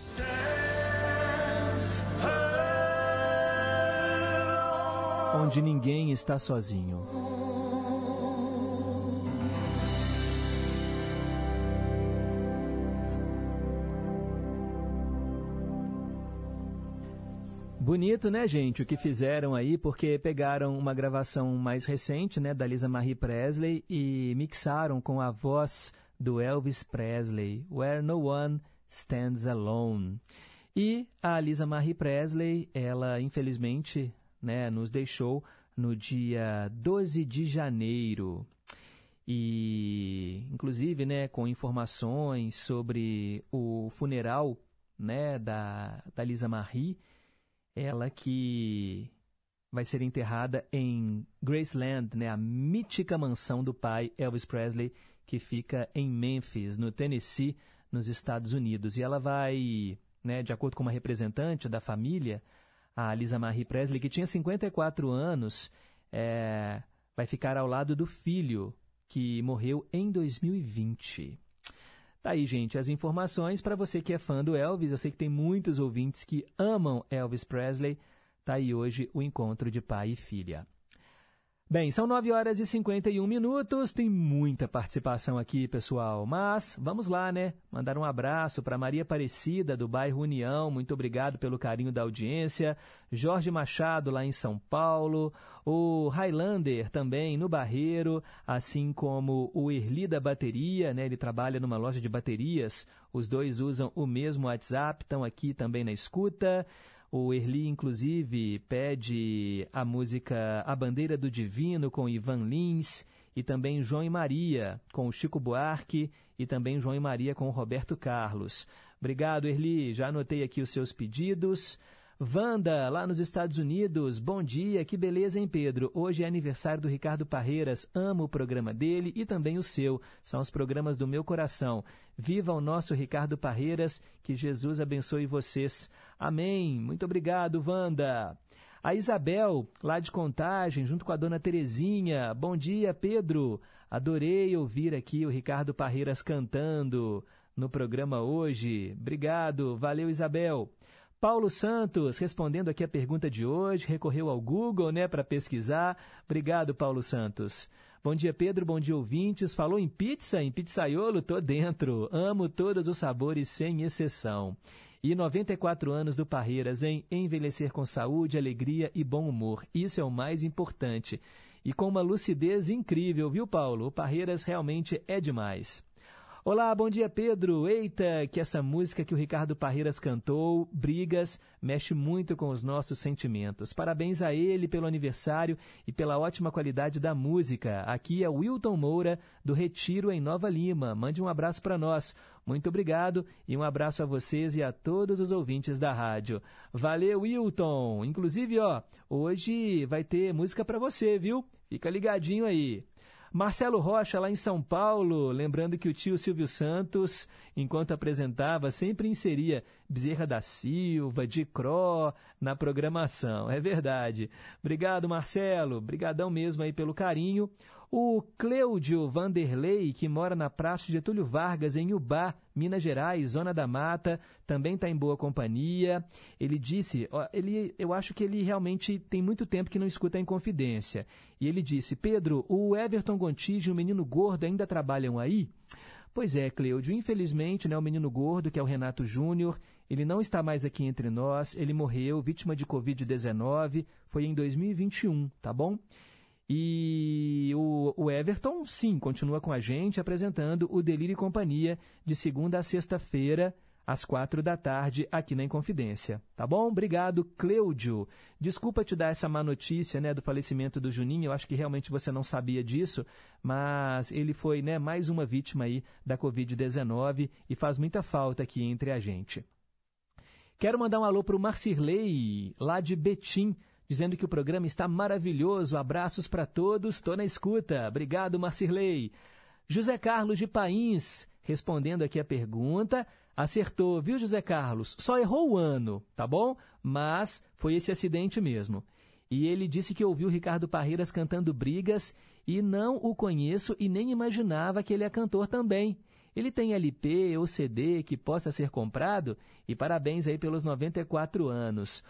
onde ninguém está sozinho. Bonito, né, gente, o que fizeram aí, porque pegaram uma gravação mais recente, né, da Lisa Marie Presley e mixaram com a voz do Elvis Presley, Where No One Stands Alone. E a Lisa Marie Presley, ela infelizmente, né, nos deixou no dia 12 de janeiro. E inclusive, né, com informações sobre o funeral, né, da, da Lisa Marie, ela que vai ser enterrada em Graceland, né, a mítica mansão do pai Elvis Presley, que fica em Memphis, no Tennessee, nos Estados Unidos. E ela vai, né, de acordo com uma representante da família, a Lisa Marie Presley, que tinha 54 anos, é, vai ficar ao lado do filho, que morreu em 2020. Tá aí, gente, as informações para você que é fã do Elvis. Eu sei que tem muitos ouvintes que amam Elvis Presley. Tá aí hoje o encontro de pai e filha. Bem, são 9 horas e 51 minutos, tem muita participação aqui, pessoal, mas vamos lá, né? Mandar um abraço para Maria Aparecida, do bairro União, muito obrigado pelo carinho da audiência. Jorge Machado, lá em São Paulo. O Highlander, também, no Barreiro, assim como o Erli da Bateria, né? Ele trabalha numa loja de baterias, os dois usam o mesmo WhatsApp, estão aqui também na escuta. O Erli, inclusive, pede a música A Bandeira do Divino com Ivan Lins e também João e Maria com Chico Buarque e também João e Maria com Roberto Carlos. Obrigado, Erli. Já anotei aqui os seus pedidos. Wanda, lá nos Estados Unidos, bom dia, que beleza, hein, Pedro? Hoje é aniversário do Ricardo Parreiras, amo o programa dele e também o seu, são os programas do meu coração. Viva o nosso Ricardo Parreiras, que Jesus abençoe vocês. Amém. Muito obrigado, Wanda. A Isabel, lá de Contagem, junto com a dona Terezinha. Bom dia, Pedro. Adorei ouvir aqui o Ricardo Parreiras cantando no programa hoje. Obrigado. Valeu, Isabel. Paulo Santos, respondendo aqui a pergunta de hoje, recorreu ao Google, né, para pesquisar. Obrigado, Paulo Santos. Bom dia, Pedro. Bom dia, ouvintes. Falou em pizza, em pizzaiolo? Tô dentro. Amo todos os sabores, sem exceção. E 94 anos do Parreiras em envelhecer com saúde, alegria e bom humor. Isso é o mais importante. E com uma lucidez incrível, viu, Paulo? O Parreiras realmente é demais. Olá, bom dia, Pedro. Eita, que essa música que o Ricardo Parreiras cantou, Brigas, mexe muito com os nossos sentimentos. Parabéns a ele pelo aniversário e pela ótima qualidade da música. Aqui é Wilton Moura, do Retiro, em Nova Lima. Mande um abraço para nós. Muito obrigado e um abraço a vocês e a todos os ouvintes da rádio. Valeu, Wilton. Inclusive, ó, hoje vai ter música para você, viu? Fica ligadinho aí. Marcelo Rocha, lá em São Paulo, lembrando que o tio Silvio Santos, enquanto apresentava, sempre inseria Bezerra da Silva, de Cro na programação. É verdade. Obrigado, Marcelo. Obrigadão mesmo aí pelo carinho. O Cleudio Vanderlei, que mora na Praça Getúlio Vargas, em Ubá, Minas Gerais, Zona da Mata, também está em boa companhia. Ele disse, ó, ele, eu acho que ele realmente tem muito tempo que não escuta em confidência. E ele disse, Pedro, o Everton Gontijo e o Menino Gordo ainda trabalham aí? Pois é, Cleudio, infelizmente, né, o Menino Gordo, que é o Renato Júnior, ele não está mais aqui entre nós, ele morreu vítima de Covid-19, foi em 2021, tá bom? E o, o, Everton, sim, continua com a gente apresentando o Delírio e Companhia de segunda a sexta-feira, às quatro da tarde, aqui na Inconfidência. Tá bom? Obrigado, Cleudio. Desculpa te dar essa má notícia né, do falecimento do Juninho, eu acho que realmente você não sabia disso, mas ele foi né, mais uma vítima aí da Covid-19 e faz muita falta aqui entre a gente. Quero mandar um alô para o Marcirley, lá de Betim, dizendo que o programa está maravilhoso. Abraços para todos, estou na escuta. Obrigado, Marcirley. José Carlos de Pains, respondendo aqui a pergunta, acertou, viu, José Carlos? Só errou o ano, tá bom? Mas foi esse acidente mesmo. E ele disse que ouviu Ricardo Parreiras cantando Brigas e não o conheço e nem imaginava que ele é cantor também. Ele tem LP ou CD que possa ser comprado? E parabéns aí pelos 94 anos.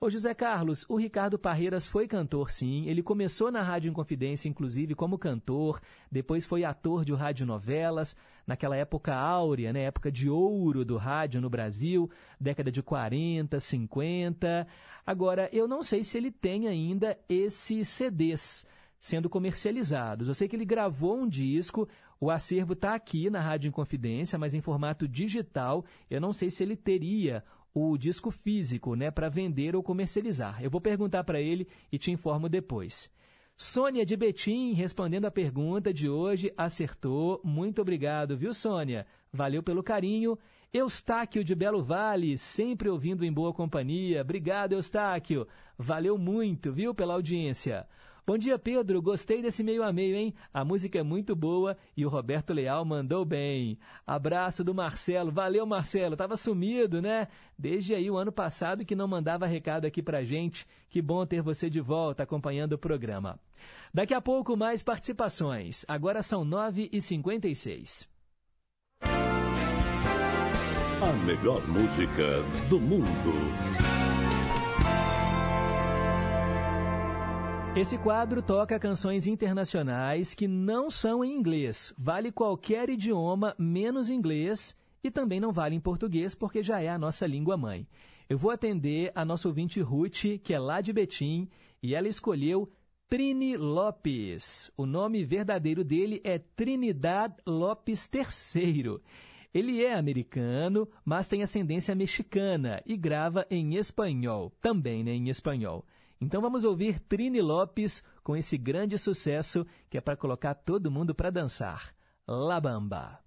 Ô José Carlos, o Ricardo Parreiras foi cantor, sim. Ele começou na Rádio Inconfidência, inclusive, como cantor, depois foi ator de radionovelas, naquela época áurea, né? época de ouro do rádio no Brasil, década de 40, 50. Agora, eu não sei se ele tem ainda esses CDs sendo comercializados. Eu sei que ele gravou um disco, o acervo está aqui na Rádio Inconfidência, mas em formato digital. Eu não sei se ele teria o disco físico, né, para vender ou comercializar. Eu vou perguntar para ele e te informo depois. Sônia de Betim, respondendo a pergunta de hoje, acertou. Muito obrigado, viu, Sônia? Valeu pelo carinho. Eustáquio de Belo Vale, sempre ouvindo em boa companhia. Obrigado, Eustáquio. Valeu muito, viu, pela audiência. Bom dia, Pedro. Gostei desse meio a meio, hein? A música é muito boa e o Roberto Leal mandou bem. Abraço do Marcelo. Valeu, Marcelo. Tava sumido, né? Desde aí o ano passado que não mandava recado aqui pra gente. Que bom ter você de volta acompanhando o programa. Daqui a pouco mais participações. Agora são 9h56. A melhor música do mundo. Esse quadro toca canções internacionais que não são em inglês. Vale qualquer idioma, menos inglês, e também não vale em português, porque já é a nossa língua mãe. Eu vou atender a nossa ouvinte Ruth, que é lá de Betim, e ela escolheu Trini Lopes. O nome verdadeiro dele é Trinidad Lopes III. Ele é americano, mas tem ascendência mexicana e grava em espanhol, também né, em espanhol. Então vamos ouvir Trini Lopes com esse grande sucesso que é para colocar todo mundo para dançar. La Bamba.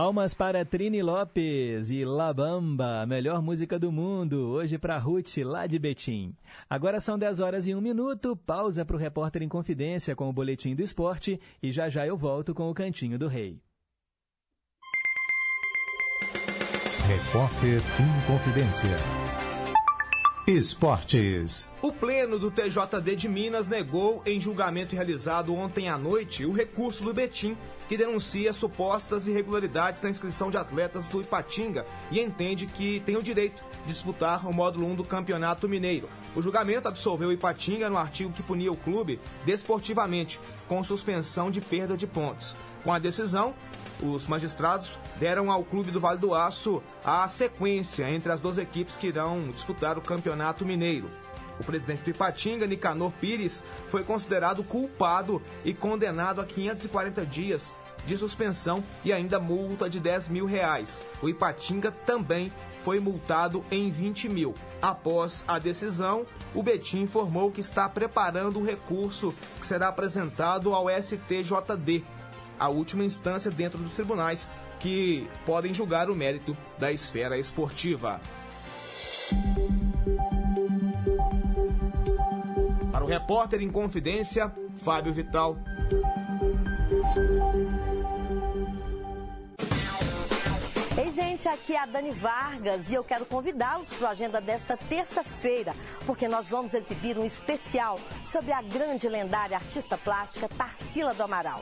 Palmas para Trini Lopes e La Bamba, a melhor música do mundo, hoje para Ruth, lá de Betim. Agora são 10 horas e 1 minuto, pausa para o repórter em confidência com o Boletim do Esporte e já já eu volto com o Cantinho do Rei. Repórter em confidência. Esportes. O Pleno do TJD de Minas negou, em julgamento realizado ontem à noite, o recurso do Betim, que denuncia supostas irregularidades na inscrição de atletas do Ipatinga e entende que tem o direito de disputar o módulo 1 do Campeonato Mineiro. O julgamento absolveu o Ipatinga no artigo que punia o clube desportivamente, com suspensão de perda de pontos. Com a decisão, os magistrados deram ao Clube do Vale do Aço a sequência entre as duas equipes que irão disputar o Campeonato Mineiro. O presidente do Ipatinga, Nicanor Pires, foi considerado culpado e condenado a 540 dias de suspensão e ainda multa de 10 mil reais. O Ipatinga também foi multado em 20 mil. Após a decisão, o Betim informou que está preparando o recurso que será apresentado ao STJD, a última instância dentro dos tribunais que podem julgar o mérito da esfera esportiva. Repórter em confidência, Fábio Vital. Gente, aqui é a Dani Vargas e eu quero convidá-los para a agenda desta terça-feira, porque nós vamos exibir um especial sobre a grande lendária artista plástica Tarsila do Amaral.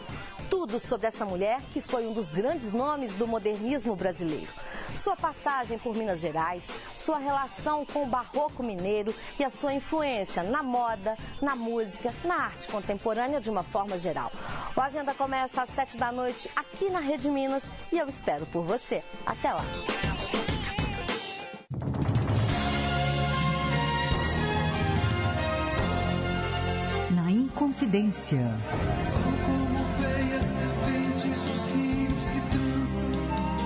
Tudo sobre essa mulher que foi um dos grandes nomes do modernismo brasileiro. Sua passagem por Minas Gerais, sua relação com o barroco mineiro e a sua influência na moda, na música, na arte contemporânea de uma forma geral. O Agenda começa às sete da noite aqui na Rede Minas e eu espero por você. Até lá! Na Inconfidência. São como veias serpentes os rios que trançam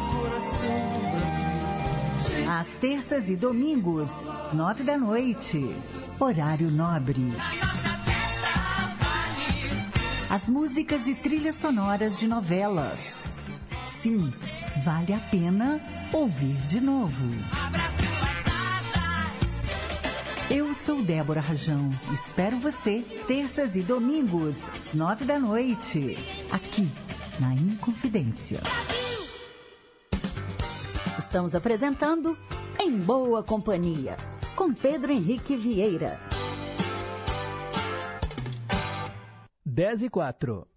o coração do Brasil. Às terças e domingos, nove da noite. Horário nobre. As músicas e trilhas sonoras de novelas. Sim, vale a pena ouvir de novo. Eu sou Débora Rajão. Espero você terças e domingos, nove da noite, aqui na Inconfidência. Estamos apresentando Em Boa Companhia, com Pedro Henrique Vieira. 10 e 4.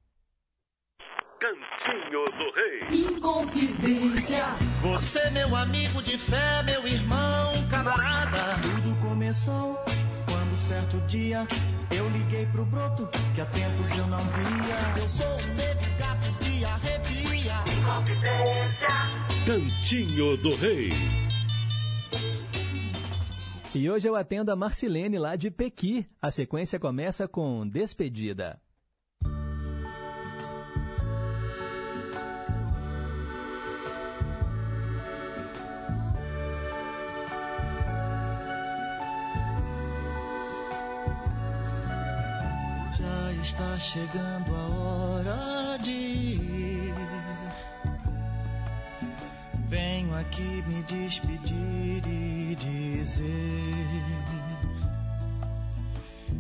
Cantinho do Rei. Inconfidência. Você, meu amigo de fé, meu irmão, camarada. Tudo começou quando certo dia eu liguei pro broto que há tempos eu não via. Eu sou o negro gato de arrepia. Cantinho do Rei. E hoje eu atendo a Marcilene lá de Pequi. A sequência começa com Despedida. Está chegando a hora de ir. Venho aqui me despedir e dizer: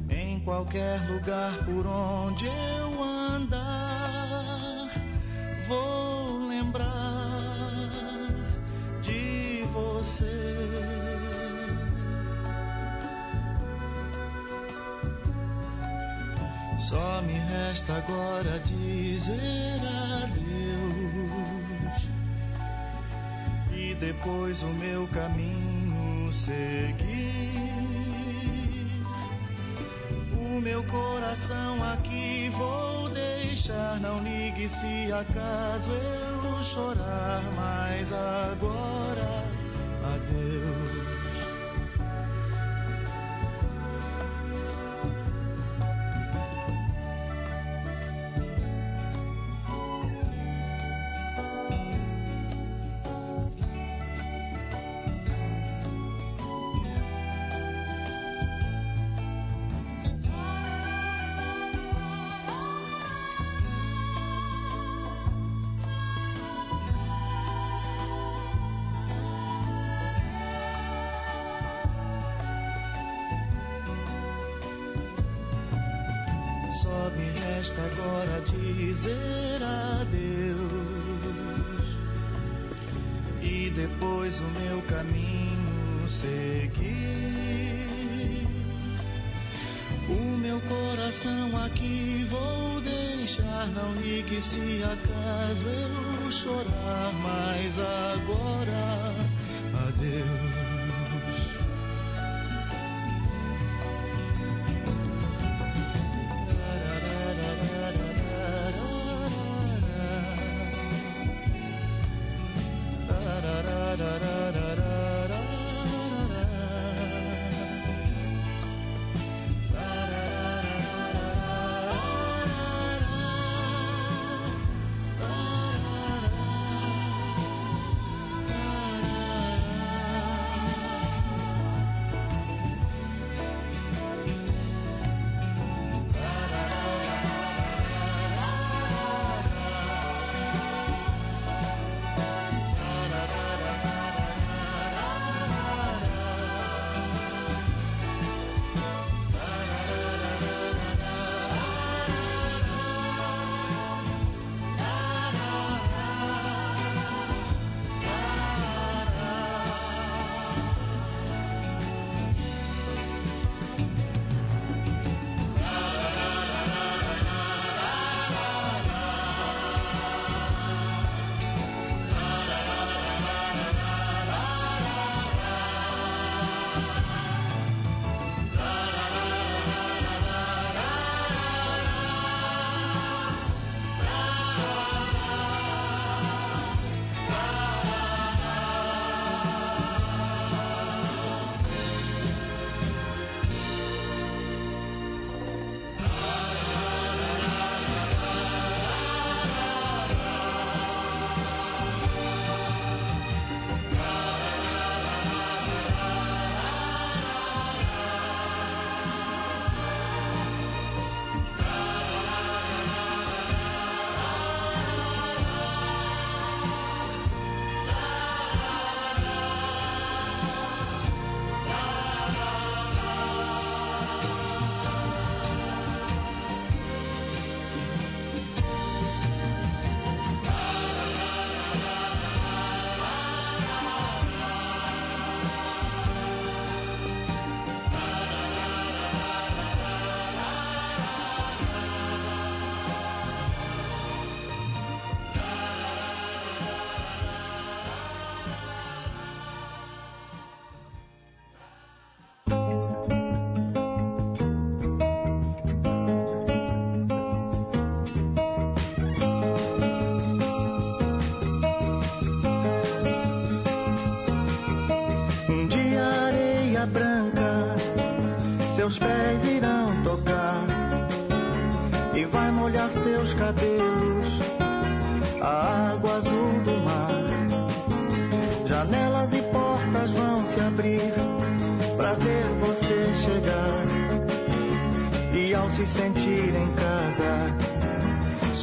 Em qualquer lugar por onde eu andar, vou lembrar de você. Só me resta agora dizer adeus e depois o meu caminho seguir. O meu coração aqui vou deixar, não ligue se acaso eu chorar, mas agora adeus.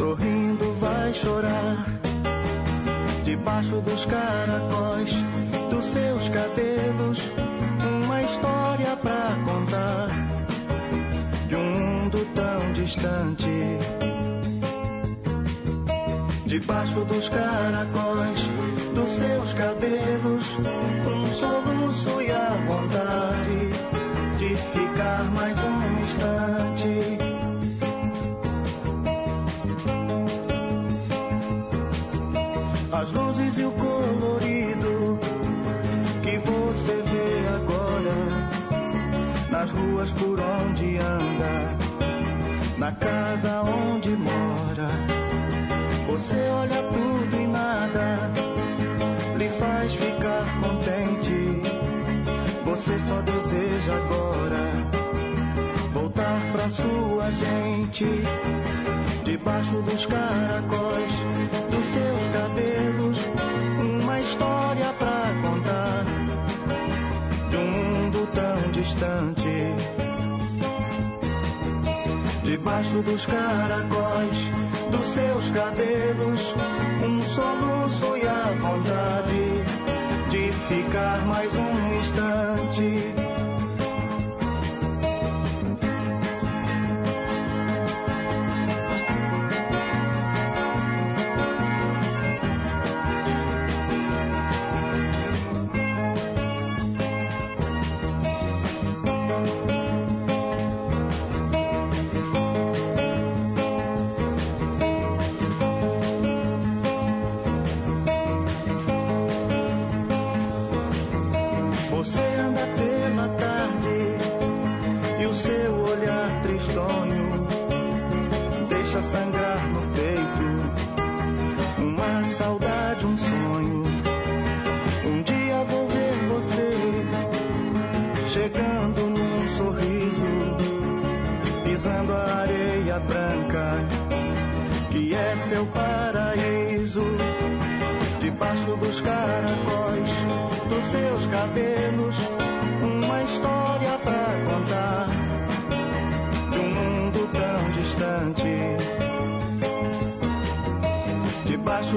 Sorrindo vai chorar. Debaixo dos caracóis dos seus cabelos, uma história pra contar de um mundo tão distante. Debaixo dos caracóis dos seus cabelos, ruas por onde anda, na casa onde mora. Você olha tudo e nada lhe faz ficar contente. Você só deseja agora voltar pra sua gente. Debaixo dos caracóis dos seus cabelos, Debaixo dos caracóis dos seus cabelos, um soluço e a vontade de ficar mais um instante.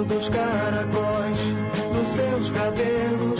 Dos caracóis dos seus cabelos,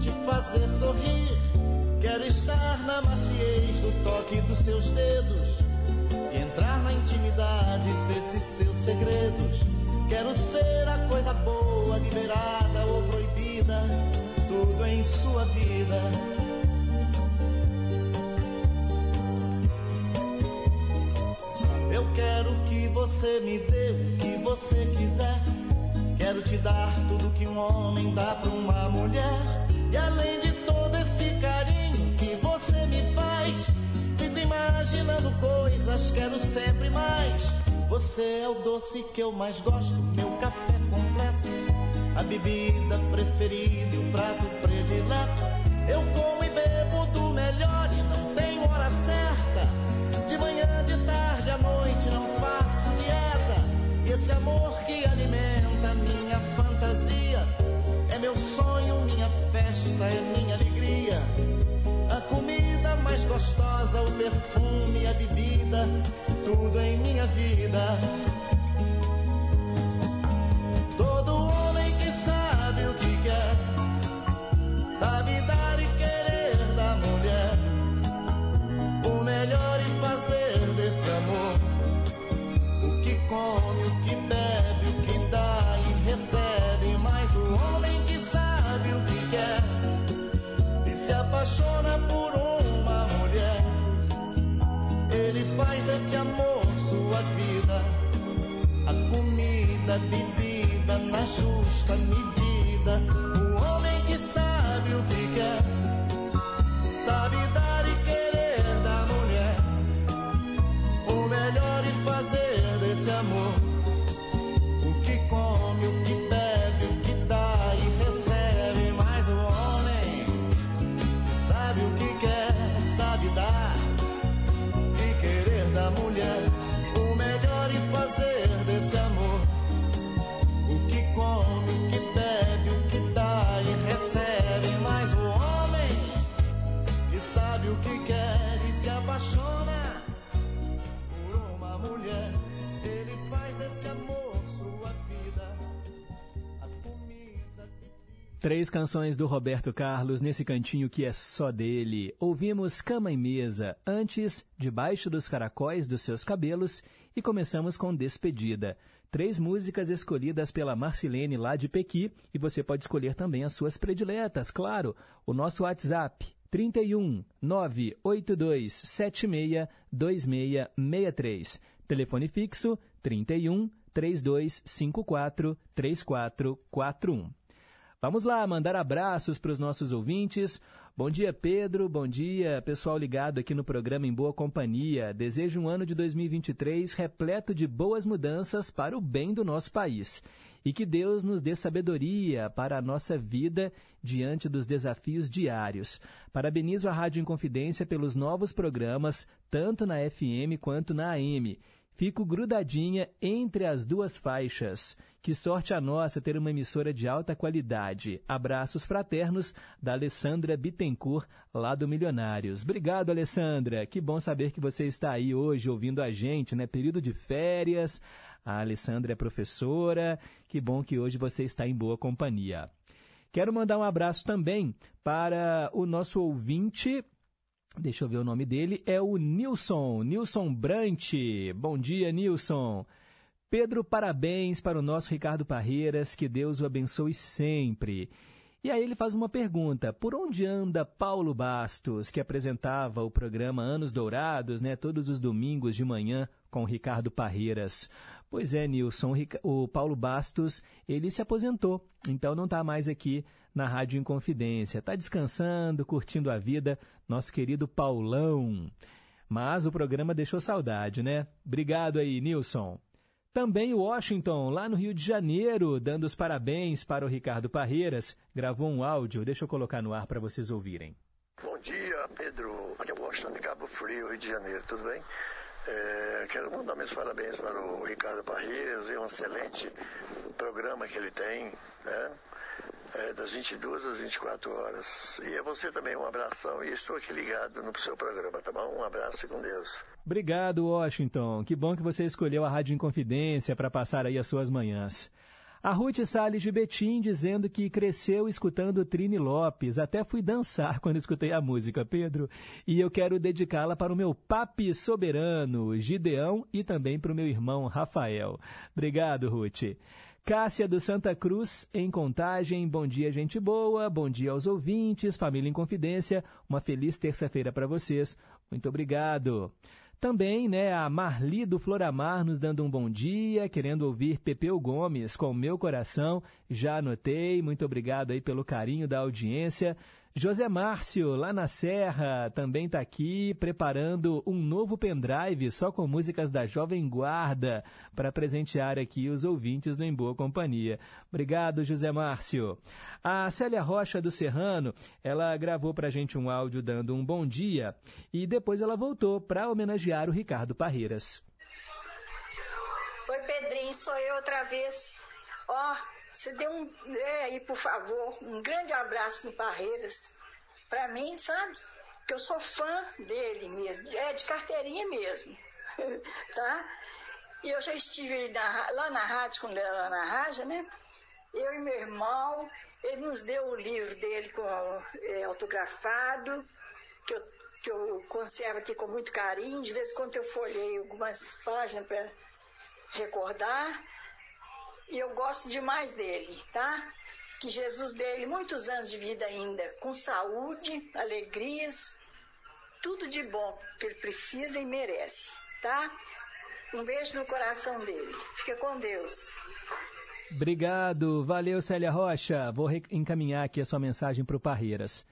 te fazer sorrir. Quero estar na maciez do toque dos seus dedos. E entrar na intimidade desses seus segredos. Quero ser a coisa boa, liberada ou proibida. Tudo em sua vida. Eu quero que você me dê o que você quiser. Quero te dar tudo que um homem dá pra uma mulher. E além de todo esse carinho que você me faz, fico imaginando coisas, quero sempre mais. Você é o doce que eu mais gosto, meu café completo, a bebida preferida o prato predileto. Eu como e bebo do melhor e não tenho hora certa. De manhã, de tarde, à noite não faço dieta. Esse amor que alimenta sonho, minha festa, é minha alegria. A comida mais gostosa, o perfume, a bebida, tudo em minha vida. Todo homem que sabe o que quer, sabe dar e querer da mulher o melhor e fazer desse amor o que come, apaixona por uma mulher, ele faz desse amor sua vida. A comida, a bebida na justa medida. O homem que sabe o que quer, sabe dar sabe o que quer e se apaixona por uma mulher. Ele faz desse amor sua vida. A comida. Três canções do Roberto Carlos nesse cantinho que é só dele. Ouvimos Cama em Mesa, antes Debaixo dos Caracóis dos Seus Cabelos e começamos com Despedida. Três músicas escolhidas pela Marcilene lá de Pequi e você pode escolher também as suas prediletas, claro. O nosso WhatsApp 31 982 76 2663. Telefone fixo 31 3254 3441. Vamos lá, mandar abraços para os nossos ouvintes. Bom dia, Pedro. Bom dia, pessoal ligado aqui no programa Em Boa Companhia. Desejo um ano de 2023 repleto de boas mudanças para o bem do nosso país. E que Deus nos dê sabedoria para a nossa vida diante dos desafios diários. Parabenizo a Rádio Inconfidência pelos novos programas, tanto na FM quanto na AM. Fico grudadinha entre as duas faixas. Que sorte a nossa ter uma emissora de alta qualidade. Abraços fraternos da Alessandra Bittencourt, lá do Milionários. Obrigado, Alessandra. Que bom saber que você está aí hoje ouvindo a gente, né? Período de férias. A Alessandra é professora. Que bom que hoje você está em boa companhia. Quero mandar um abraço também para o nosso ouvinte Deixa eu ver o nome dele. É o Nilson, Nilson Brant. Bom dia, Nilson. Pedro, parabéns para o nosso Ricardo Parreiras. Que Deus o abençoe sempre. E aí ele faz uma pergunta: por onde anda Paulo Bastos, que apresentava o programa Anos Dourados, né, todos os domingos de manhã com Ricardo Parreiras? Pois é, Nilson, o Paulo Bastos, ele se aposentou, então não está mais aqui na Rádio Inconfidência. Está descansando, curtindo a vida, nosso querido Paulão. Mas o programa deixou saudade, né? Obrigado aí, Nilson. Também Washington, lá no Rio de Janeiro, dando os parabéns para o Ricardo Parreiras, gravou um áudio. Deixa eu colocar no ar para vocês ouvirem. Bom dia, Pedro. É o Washington de Cabo Frio, Rio de Janeiro, tudo bem? É, quero mandar meus parabéns para o Ricardo Parreiras e um excelente programa que ele tem, né? É, das 22 às 24 horas. E a você também um abração e estou aqui ligado no seu programa, tá bom? Um abraço e com Deus. Obrigado, Washington. Que bom que você escolheu a Rádio Inconfidência para passar aí as suas manhãs. A Ruth Salles de Betim dizendo que cresceu escutando Trini Lopes. Até fui dançar quando escutei a música, Pedro. E eu quero dedicá-la para o meu papi soberano, Gideão, e também para o meu irmão Rafael. Obrigado, Ruth. Cássia do Santa Cruz, em Contagem. Bom dia, gente boa. Bom dia aos ouvintes. Família em Confidência. Uma feliz terça-feira para vocês. Muito obrigado. Também, né, a Marli do Floramar nos dando um bom dia, querendo ouvir Pepeu Gomes com o meu coração. Já anotei. Muito obrigado aí pelo carinho da audiência. José Márcio, lá na Serra, também está aqui preparando um novo pendrive só com músicas da Jovem Guarda para presentear aqui os ouvintes do Em Boa Companhia. Obrigado, José Márcio. A Célia Rocha do Serrano, ela gravou para a gente um áudio dando um bom dia e depois ela voltou para homenagear o Ricardo Parreiras. Oi, Pedrinho, sou eu outra vez. Ó, oh, você dê um, é, aí, por favor, um grande abraço no Parreiras. Para mim, sabe? Que eu sou fã dele mesmo. É de carteirinha mesmo. tá? E eu já estive na, lá na rádio, quando era lá na rádio, né? Eu e meu irmão, ele nos deu o livro dele com, é, autografado, que eu, que eu conservo aqui com muito carinho. De vez em quando eu folhei algumas páginas para recordar. E eu gosto demais dele, tá? Que Jesus dê ele muitos anos de vida ainda, com saúde, alegrias, tudo de bom que ele precisa e merece, tá? Um beijo no coração dele. Fica com Deus. Obrigado, valeu Célia Rocha. Vou encaminhar aqui a sua mensagem para o Parreiras.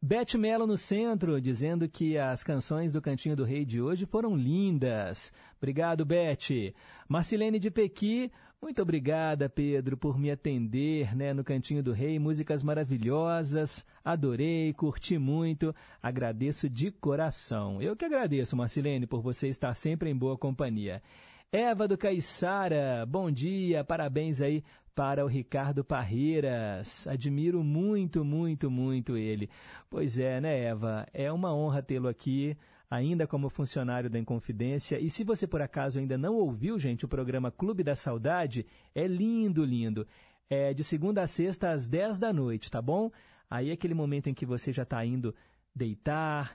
Beth Mello no centro, dizendo que as canções do Cantinho do Rei de hoje foram lindas. Obrigado, Beth. Marcilene de Pequi, muito obrigada, Pedro, por me atender né, no Cantinho do Rei. Músicas maravilhosas, adorei, curti muito, agradeço de coração. Eu que agradeço, Marcilene, por você estar sempre em boa companhia. Eva do Caiçara, bom dia, parabéns aí para o Ricardo Parreiras. Admiro muito, muito, muito ele. Pois é, né, Eva? É uma honra tê-lo aqui ainda como funcionário da Inconfidência. E se você por acaso ainda não ouviu, gente, o programa Clube da Saudade, é lindo, lindo. É de segunda a sexta às 10 da noite, tá bom? Aí é aquele momento em que você já está indo deitar,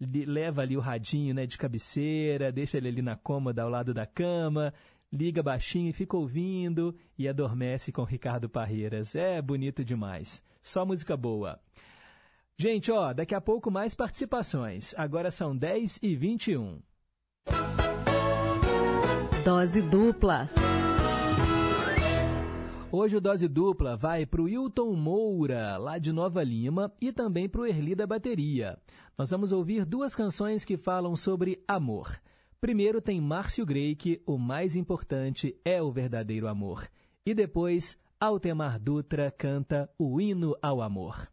leva ali o radinho né, de cabeceira, deixa ele ali na cômoda ao lado da cama, liga baixinho e fica ouvindo e adormece com Ricardo Parreiras. É bonito demais. Só música boa. Gente, ó, daqui a pouco mais participações. Agora são 10 e 21. Dose dupla. Hoje o Dose Dupla vai para o Hilton Moura, lá de Nova Lima, e também para o Erli da Bateria. Nós vamos ouvir duas canções que falam sobre amor. Primeiro tem Márcio Greik, O Mais Importante é o Verdadeiro Amor. E depois, Altemar Dutra canta O Hino ao Amor.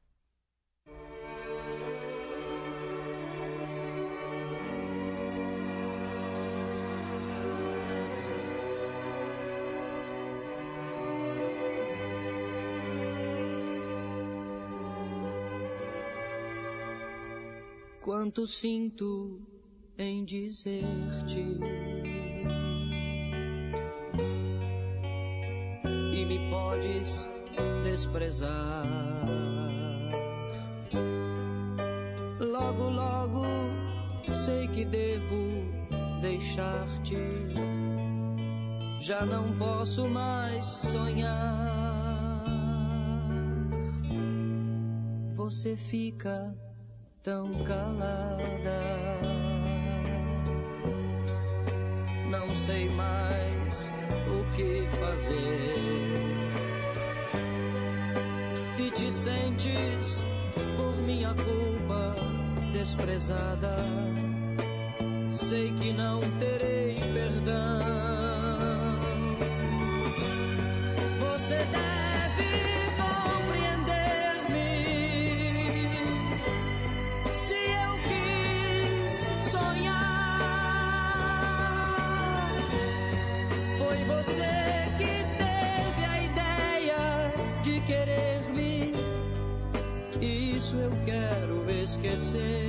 Quanto sinto em dizer-te e me podes desprezar. Logo, logo sei que devo deixar-te. Já não posso mais sonhar. Você fica tão calada. Não sei mais o que fazer. E te sentes por minha culpa desprezada. Sei que não terei perdão. Quero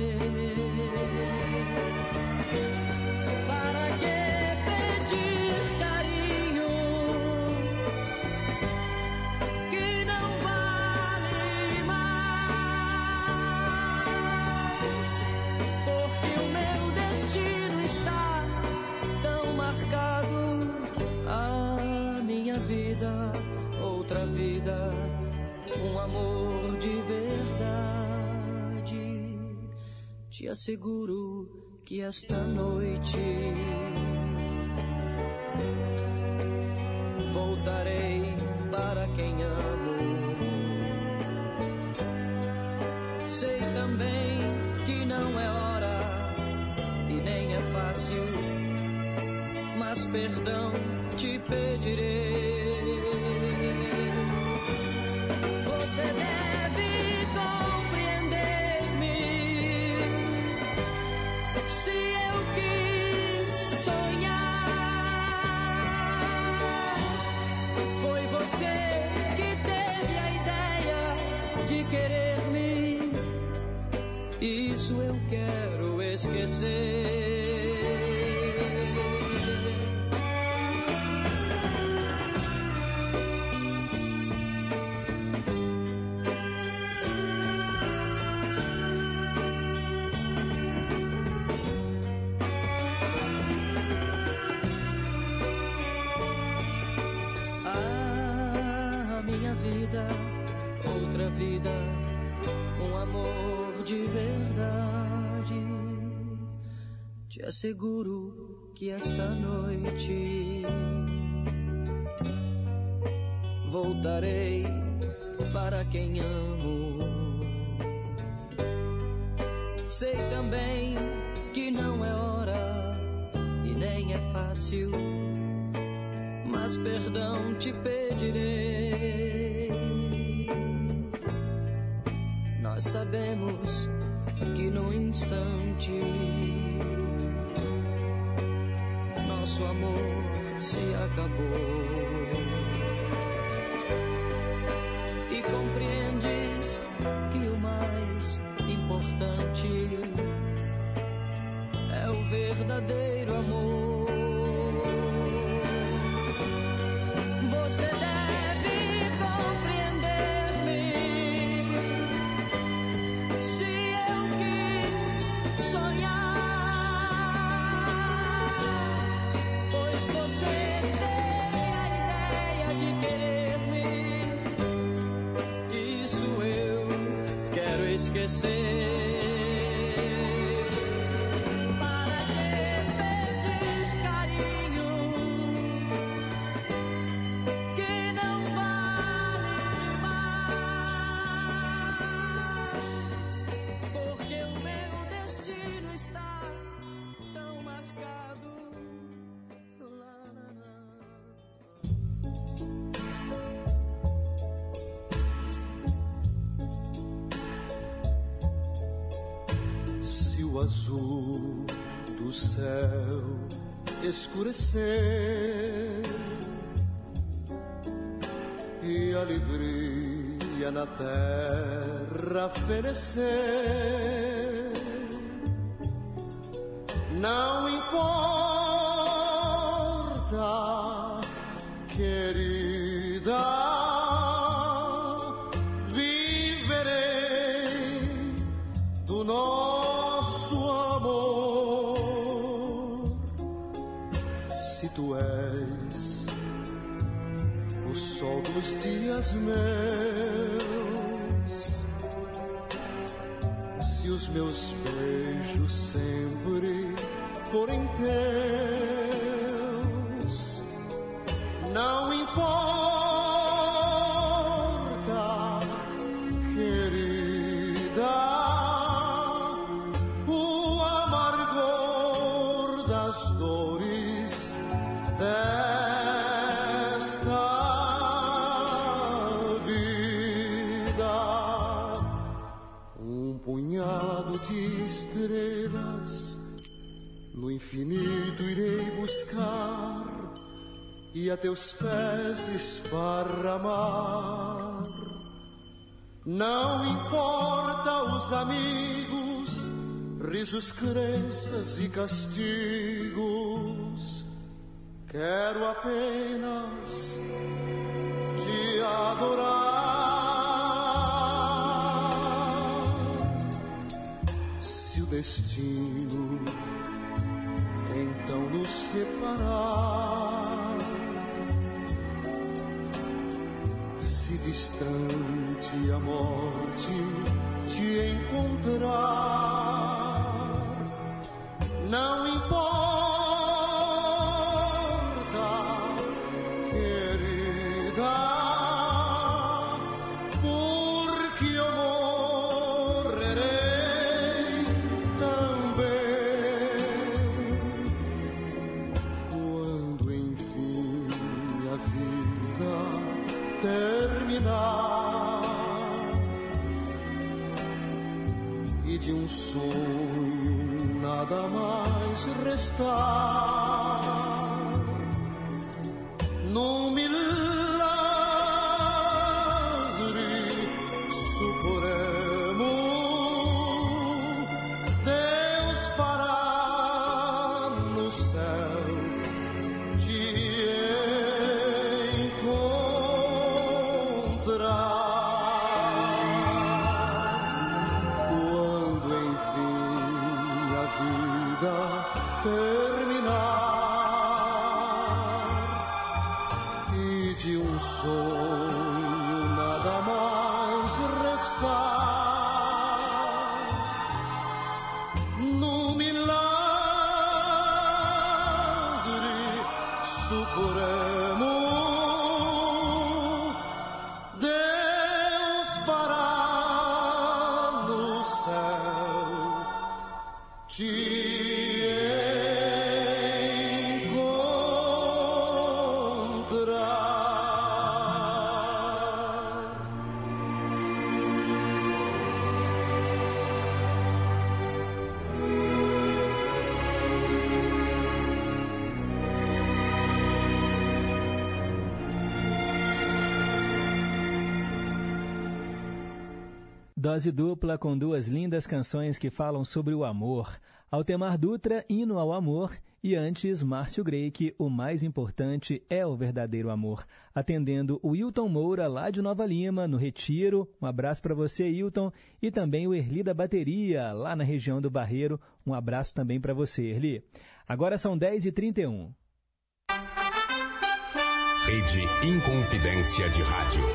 asseguro que esta noite voltarei para quem amo. Sei também que não é hora e nem é fácil, mas perdão te pedirei. Isso eu quero esquecer. Asseguro que esta noite voltarei para quem amo. Sei também que não é hora e nem é fácil mas perdão te pedirei. Quero escurecer e alegria na terra fenecer. Não teus pés esparramar. Não importa os amigos, risos, crenças e castigos. Quero apenas te adorar. Se o destino se distante Dose dupla com duas lindas canções que falam sobre o amor. Altemar Dutra, Hino ao Amor, e antes Márcio Greik, O Mais Importante é o Verdadeiro Amor. Atendendo o Hilton Moura, lá de Nova Lima, no Retiro. Um abraço para você, Hilton. E também o Erli da Bateria, lá na região do Barreiro. Um abraço também para você, Erli. Agora são 10h31. Rede Inconfidência de Rádio.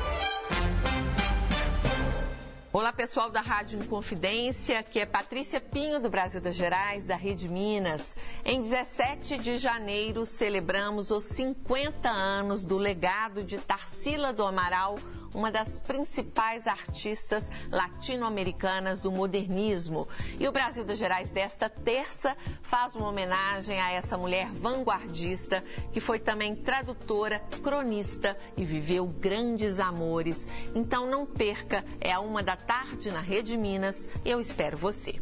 Olá, pessoal da Rádio Inconfidência, aqui é Patrícia Pinho, do Brasil das Gerais, da Rede Minas. Em 17 de janeiro, celebramos os 50 anos do legado de Tarsila do Amaral, uma das principais artistas latino-americanas do modernismo. E o Brasil das Gerais desta terça faz uma homenagem a essa mulher vanguardista que foi também tradutora, cronista e viveu grandes amores. Então não perca, é a uma da tarde na Rede Minas. Eu espero você.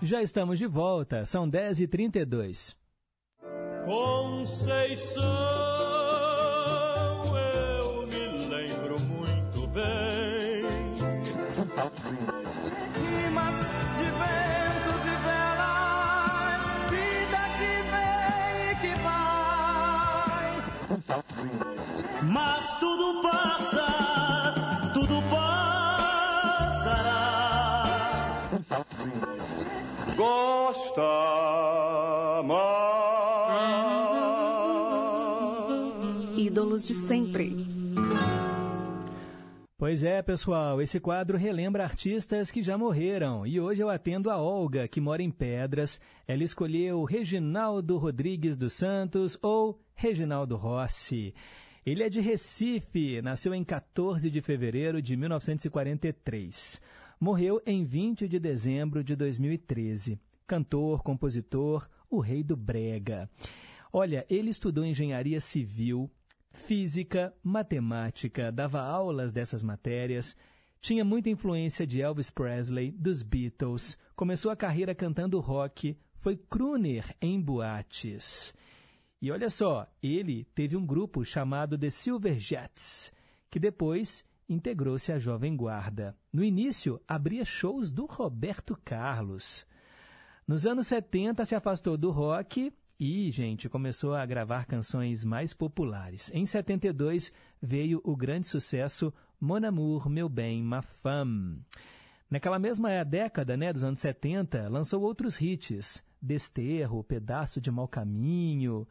Já estamos de volta, são 10h32. Conceição, eu me lembro muito bem. Gosta Ídolos de sempre. Pois é, pessoal, esse quadro relembra artistas que já morreram. E hoje eu atendo a Olga, que mora em Pedras. Ela escolheu Reginaldo Rodrigues dos Santos ou Reginaldo Rossi. Ele é de Recife, nasceu em 14 de fevereiro de 1943. Morreu em 20 de dezembro de 2013. Cantor, compositor, o rei do brega. Olha, ele estudou engenharia civil, física, matemática, dava aulas dessas matérias, tinha muita influência de Elvis Presley, dos Beatles, começou a carreira cantando rock, foi crooner em boates. E olha só, ele teve um grupo chamado The Silverjets, que depois integrou-se à Jovem Guarda. No início, abria shows do Roberto Carlos. Nos anos 70, se afastou do rock e, gente, começou a gravar canções mais populares. Em 72, veio o grande sucesso Mon Amour, Meu Bem, Ma Femme. Naquela mesma década, né, dos anos 70, lançou outros hits, Desterro, Pedaço de Mau Caminho.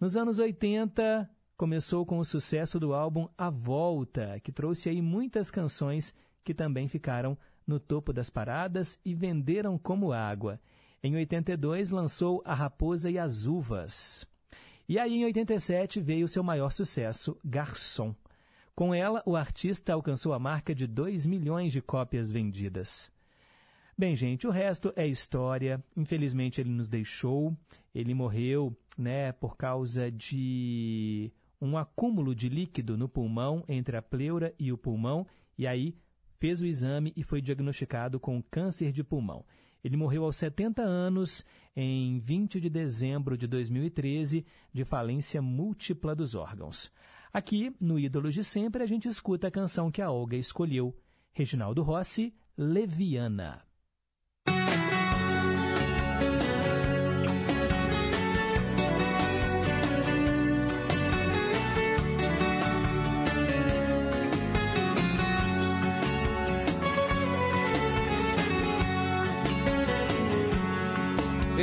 Nos anos 80, começou com o sucesso do álbum A Volta, que trouxe aí muitas canções que também ficaram no topo das paradas e venderam como água. Em 82, lançou A Raposa e as Uvas. E aí, em 87, veio seu maior sucesso, Garçom. Com ela, o artista alcançou a marca de 2 milhões de cópias vendidas. Bem, gente, o resto é história. Infelizmente, ele nos deixou. Ele morreu né, por causa de um acúmulo de líquido no pulmão, entre a pleura e o pulmão, e aí fez o exame e foi diagnosticado com câncer de pulmão. Ele morreu aos 70 anos, em 20 de dezembro de 2013, de falência múltipla dos órgãos. Aqui, no Ídolos de Sempre, a gente escuta a canção que a Olga escolheu, Reginaldo Rossi, Leviana.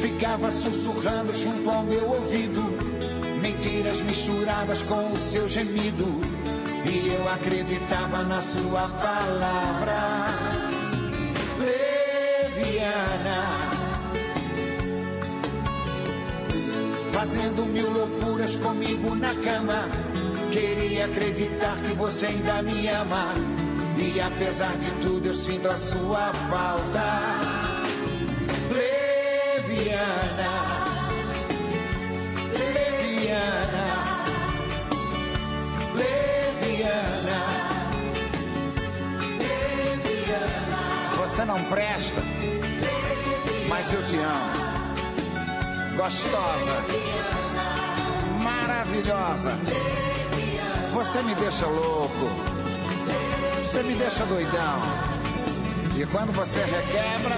Ficava sussurrando junto ao meu ouvido. Mentiras misturadas com o seu gemido. E eu acreditava na sua palavra. Leviana. Fazendo mil loucuras comigo na cama. Queria acreditar que você ainda me ama. E apesar de tudo, eu sinto a sua falta. Leviana. Leviana. Leviana. Você não presta, mas eu te amo. Gostosa, maravilhosa. Você me deixa louco. Você me deixa doidão. E quando você requebra,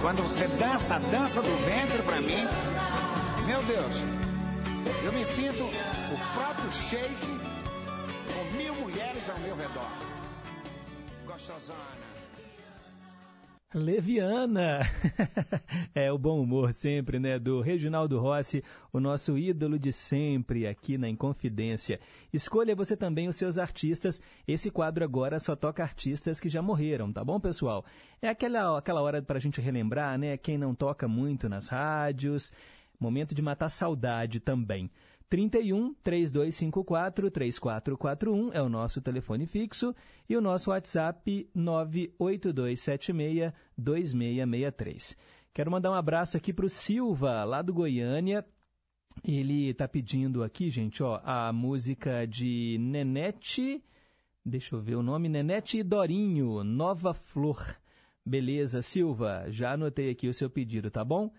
quando você dança a dança do ventre pra mim, meu Deus, eu me sinto o próprio shake com mil mulheres ao meu redor. Gostosona. Leviana. é o bom humor sempre, né? Do Reginaldo Rossi, o nosso ídolo de sempre aqui na Inconfidência. Escolha você também os seus artistas. Esse quadro agora só toca artistas que já morreram, tá bom, pessoal? É aquela, aquela hora para a gente relembrar, né? Quem não toca muito nas rádios. Momento de matar saudade também. 31 3254 3441 é o nosso telefone fixo e o nosso WhatsApp 98276 2663. Quero mandar um abraço aqui para o Silva, lá do Goiânia. Ele está pedindo aqui, gente, ó, a música de Nenete, deixa eu ver o nome, Nenete e Dorinho, Nova Flor. Beleza, Silva, já anotei aqui o seu pedido, tá bom?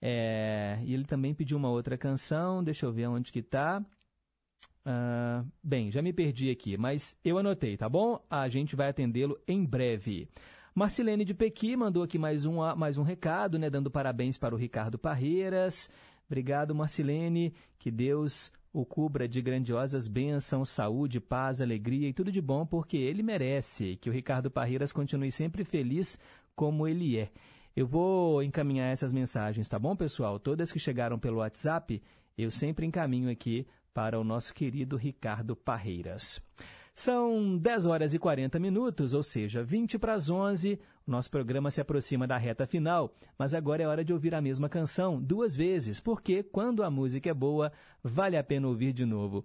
É, e ele também pediu uma outra canção, deixa eu ver onde que tá. Ah, bem, já me perdi aqui, mas eu anotei, tá bom? A gente vai atendê-lo em breve. Marcilene de Pequi mandou aqui mais um, mais um recado, né, dando parabéns para o Ricardo Parreiras. Obrigado, Marcilene. Que Deus o cubra de grandiosas bênçãos, saúde, paz, alegria e tudo de bom, porque ele merece. Que o Ricardo Parreiras continue sempre feliz como ele é. Eu vou encaminhar essas mensagens, tá bom, pessoal? Todas que chegaram pelo WhatsApp, eu sempre encaminho aqui para o nosso querido Ricardo Parreiras. São 10 horas e 40 minutos, ou seja, 20 para as 11. O nosso programa se aproxima da reta final, mas agora é hora de ouvir a mesma canção duas vezes, porque quando a música é boa, vale a pena ouvir de novo.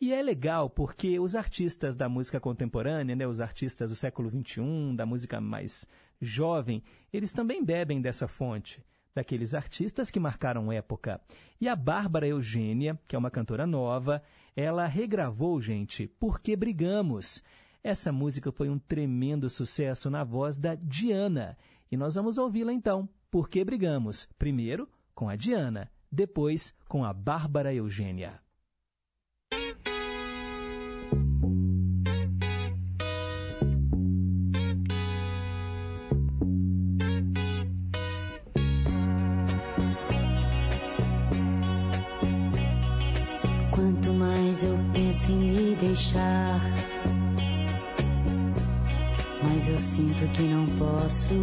E é legal porque os artistas da música contemporânea, né, os artistas do século XXI, da música mais jovem, eles também bebem dessa fonte, daqueles artistas que marcaram época. E a Bárbara Eugênia, que é uma cantora nova, ela regravou, gente, Por que Brigamos? Essa música foi um tremendo sucesso na voz da Diana. E nós vamos ouvi-la então, Por que Brigamos? Primeiro com a Diana, depois com a Bárbara Eugênia. Sinto que não posso.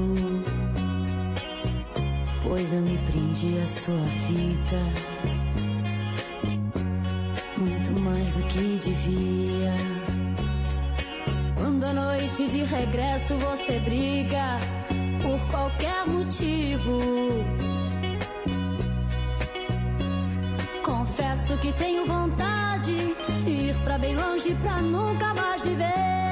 Pois eu me prendi à sua vida, muito mais do que devia. Quando à noite de regresso você briga por qualquer motivo. Confesso que tenho vontade de ir pra bem longe pra nunca mais viver.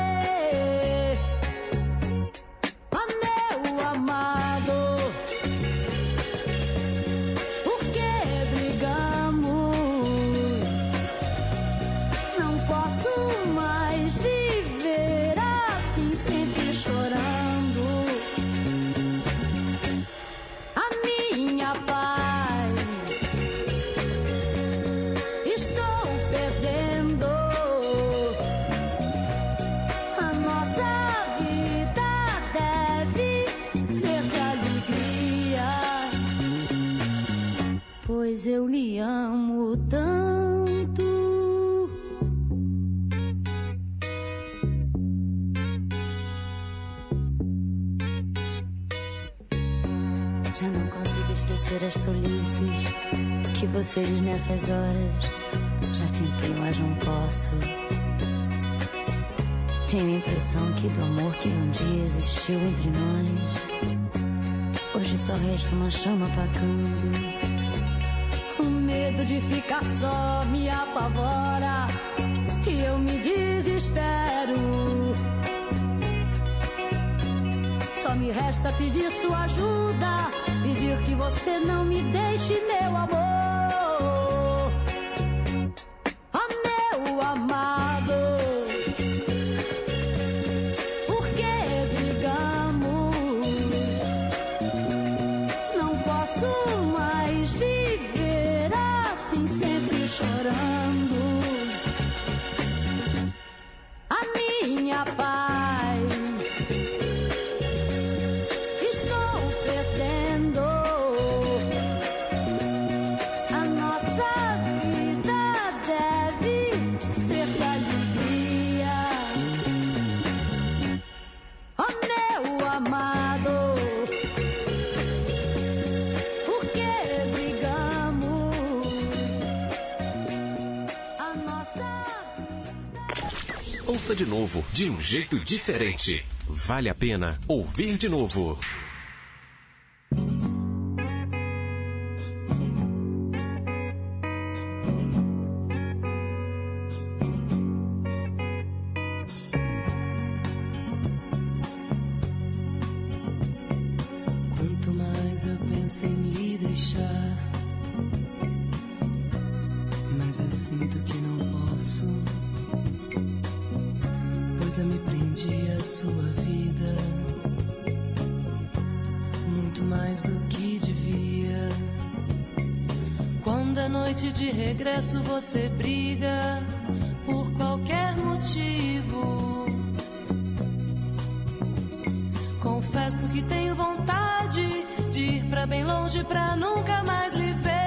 Eu lhe amo tanto. Já não consigo esquecer as tolices que você diz nessas horas. Já tentei, mas não posso. Tenho a impressão que do amor que um dia existiu entre nós, hoje só resta uma chama apagando. Medo de ficar só me apavora e eu me desespero. Só me resta pedir sua ajuda, pedir que você não me deixe, meu amor. De novo, de um jeito diferente. Vale a pena ouvir de novo. Quanto mais eu penso em lhe deixar, mais eu sinto que não posso. Eu me prendi à sua vida, muito mais do que devia. Quando à noite de regresso você briga por qualquer motivo. Confesso que tenho vontade de ir pra bem longe pra nunca mais lhe ver.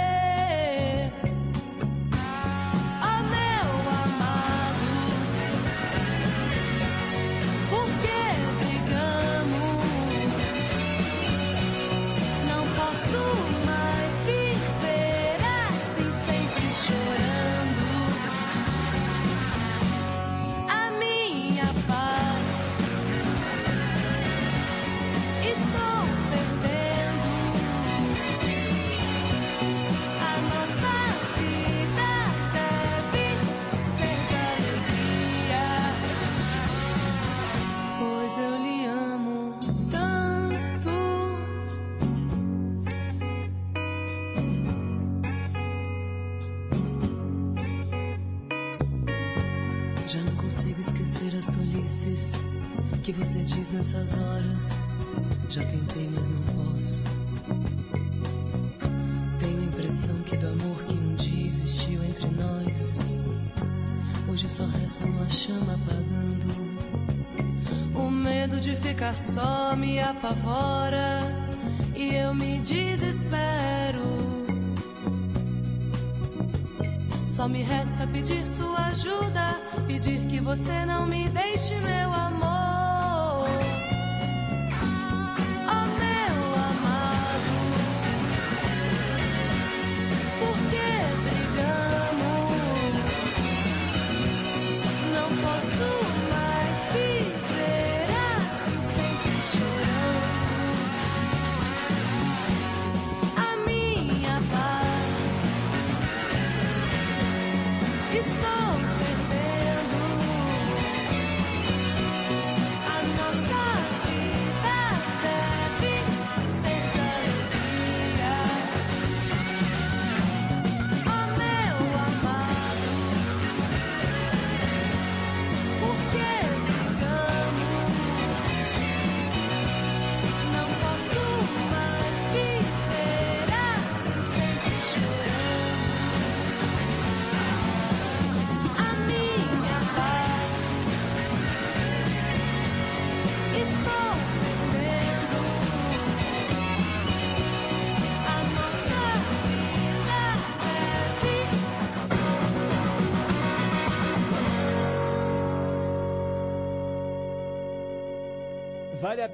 Apavora e eu me desespero. Só me resta pedir sua ajuda, pedir que você não me deixe, meu amor.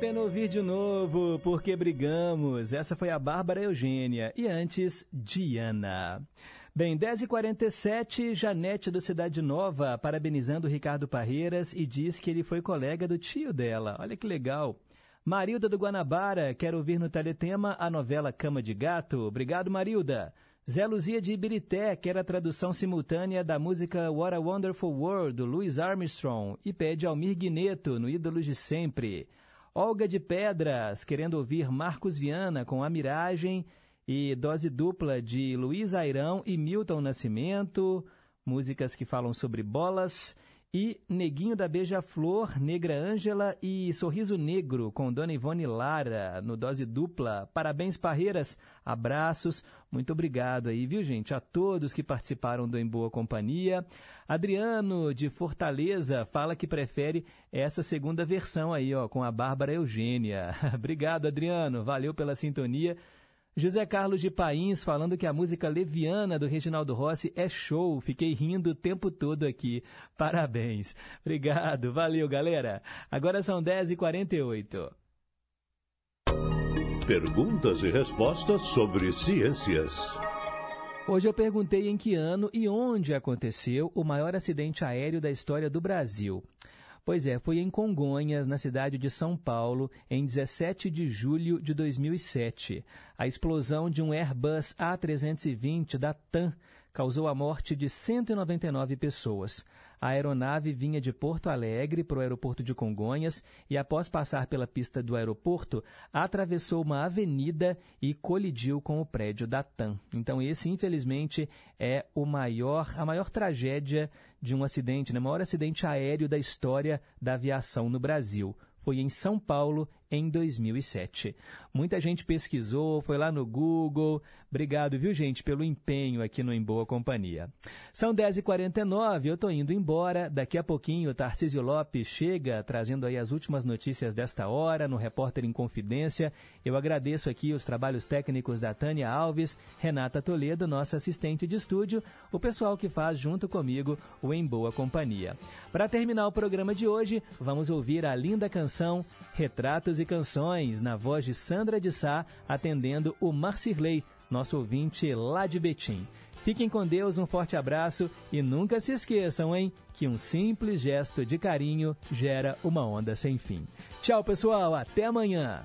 Pena ouvir de novo, porque brigamos. Essa foi a Bárbara Eugênia. E antes, Diana. Bem, 10h47, Janete do Cidade Nova, parabenizando Ricardo Parreiras e diz que ele foi colega do tio dela. Olha que legal. Marilda do Guanabara, quer ouvir no Teletema a novela Cama de Gato. Obrigado, Marilda. Zé Luzia de Ibirité quer a tradução simultânea da música What a Wonderful World, do Louis Armstrong, e pede Almir Guineto, no Ídolos de Sempre. Olga de Pedras, querendo ouvir Marcos Viana com A Miragem e dose dupla de Luiz Airão e Milton Nascimento, músicas que falam sobre bolas. E Neguinho da Beija-Flor, Negra Ângela e Sorriso Negro com Dona Ivone Lara no dose dupla. Parabéns, Parreiras. Abraços. Muito obrigado aí, viu, gente? A todos que participaram do Em Boa Companhia. Adriano, de Fortaleza, fala que prefere essa segunda versão aí, ó, com a Bárbara Eugênia. obrigado, Adriano. Valeu pela sintonia. José Carlos de Pains falando que a música Leviana do Reginaldo Rossi é show. Fiquei rindo o tempo todo aqui. Parabéns. Obrigado. Valeu, galera. Agora são 10h48. Perguntas e respostas sobre ciências. Hoje eu perguntei em que ano e onde aconteceu o maior acidente aéreo da história do Brasil. Pois é, foi em Congonhas, na cidade de São Paulo, em 17 de julho de 2007. A explosão de um Airbus A320 da TAM causou a morte de 199 pessoas. A aeronave vinha de Porto Alegre para o aeroporto de Congonhas e, após passar pela pista do aeroporto, atravessou uma avenida e colidiu com o prédio da TAM. Então, esse, infelizmente, é o maior, a maior tragédia de um acidente, né? o maior acidente aéreo da história da aviação no Brasil. Foi em São Paulo, em 2007. Muita gente pesquisou, foi lá no Google. Obrigado, viu, gente, pelo empenho aqui no Em Boa Companhia. São 10h49, eu estou indo embora. Daqui a pouquinho o Tarcísio Lopes chega trazendo aí as últimas notícias desta hora no Repórter em Confidência. Eu agradeço aqui os trabalhos técnicos da Tânia Alves, Renata Toledo, nossa assistente de estúdio, o pessoal que faz junto comigo o Em Boa Companhia. Para terminar o programa de hoje, vamos ouvir a linda canção Retratos e Canções, na voz de Sandra de Sá, atendendo o Marcirley, nosso ouvinte lá de Betim. Fiquem com Deus, um forte abraço e nunca se esqueçam, hein, que um simples gesto de carinho gera uma onda sem fim. Tchau, pessoal, até amanhã!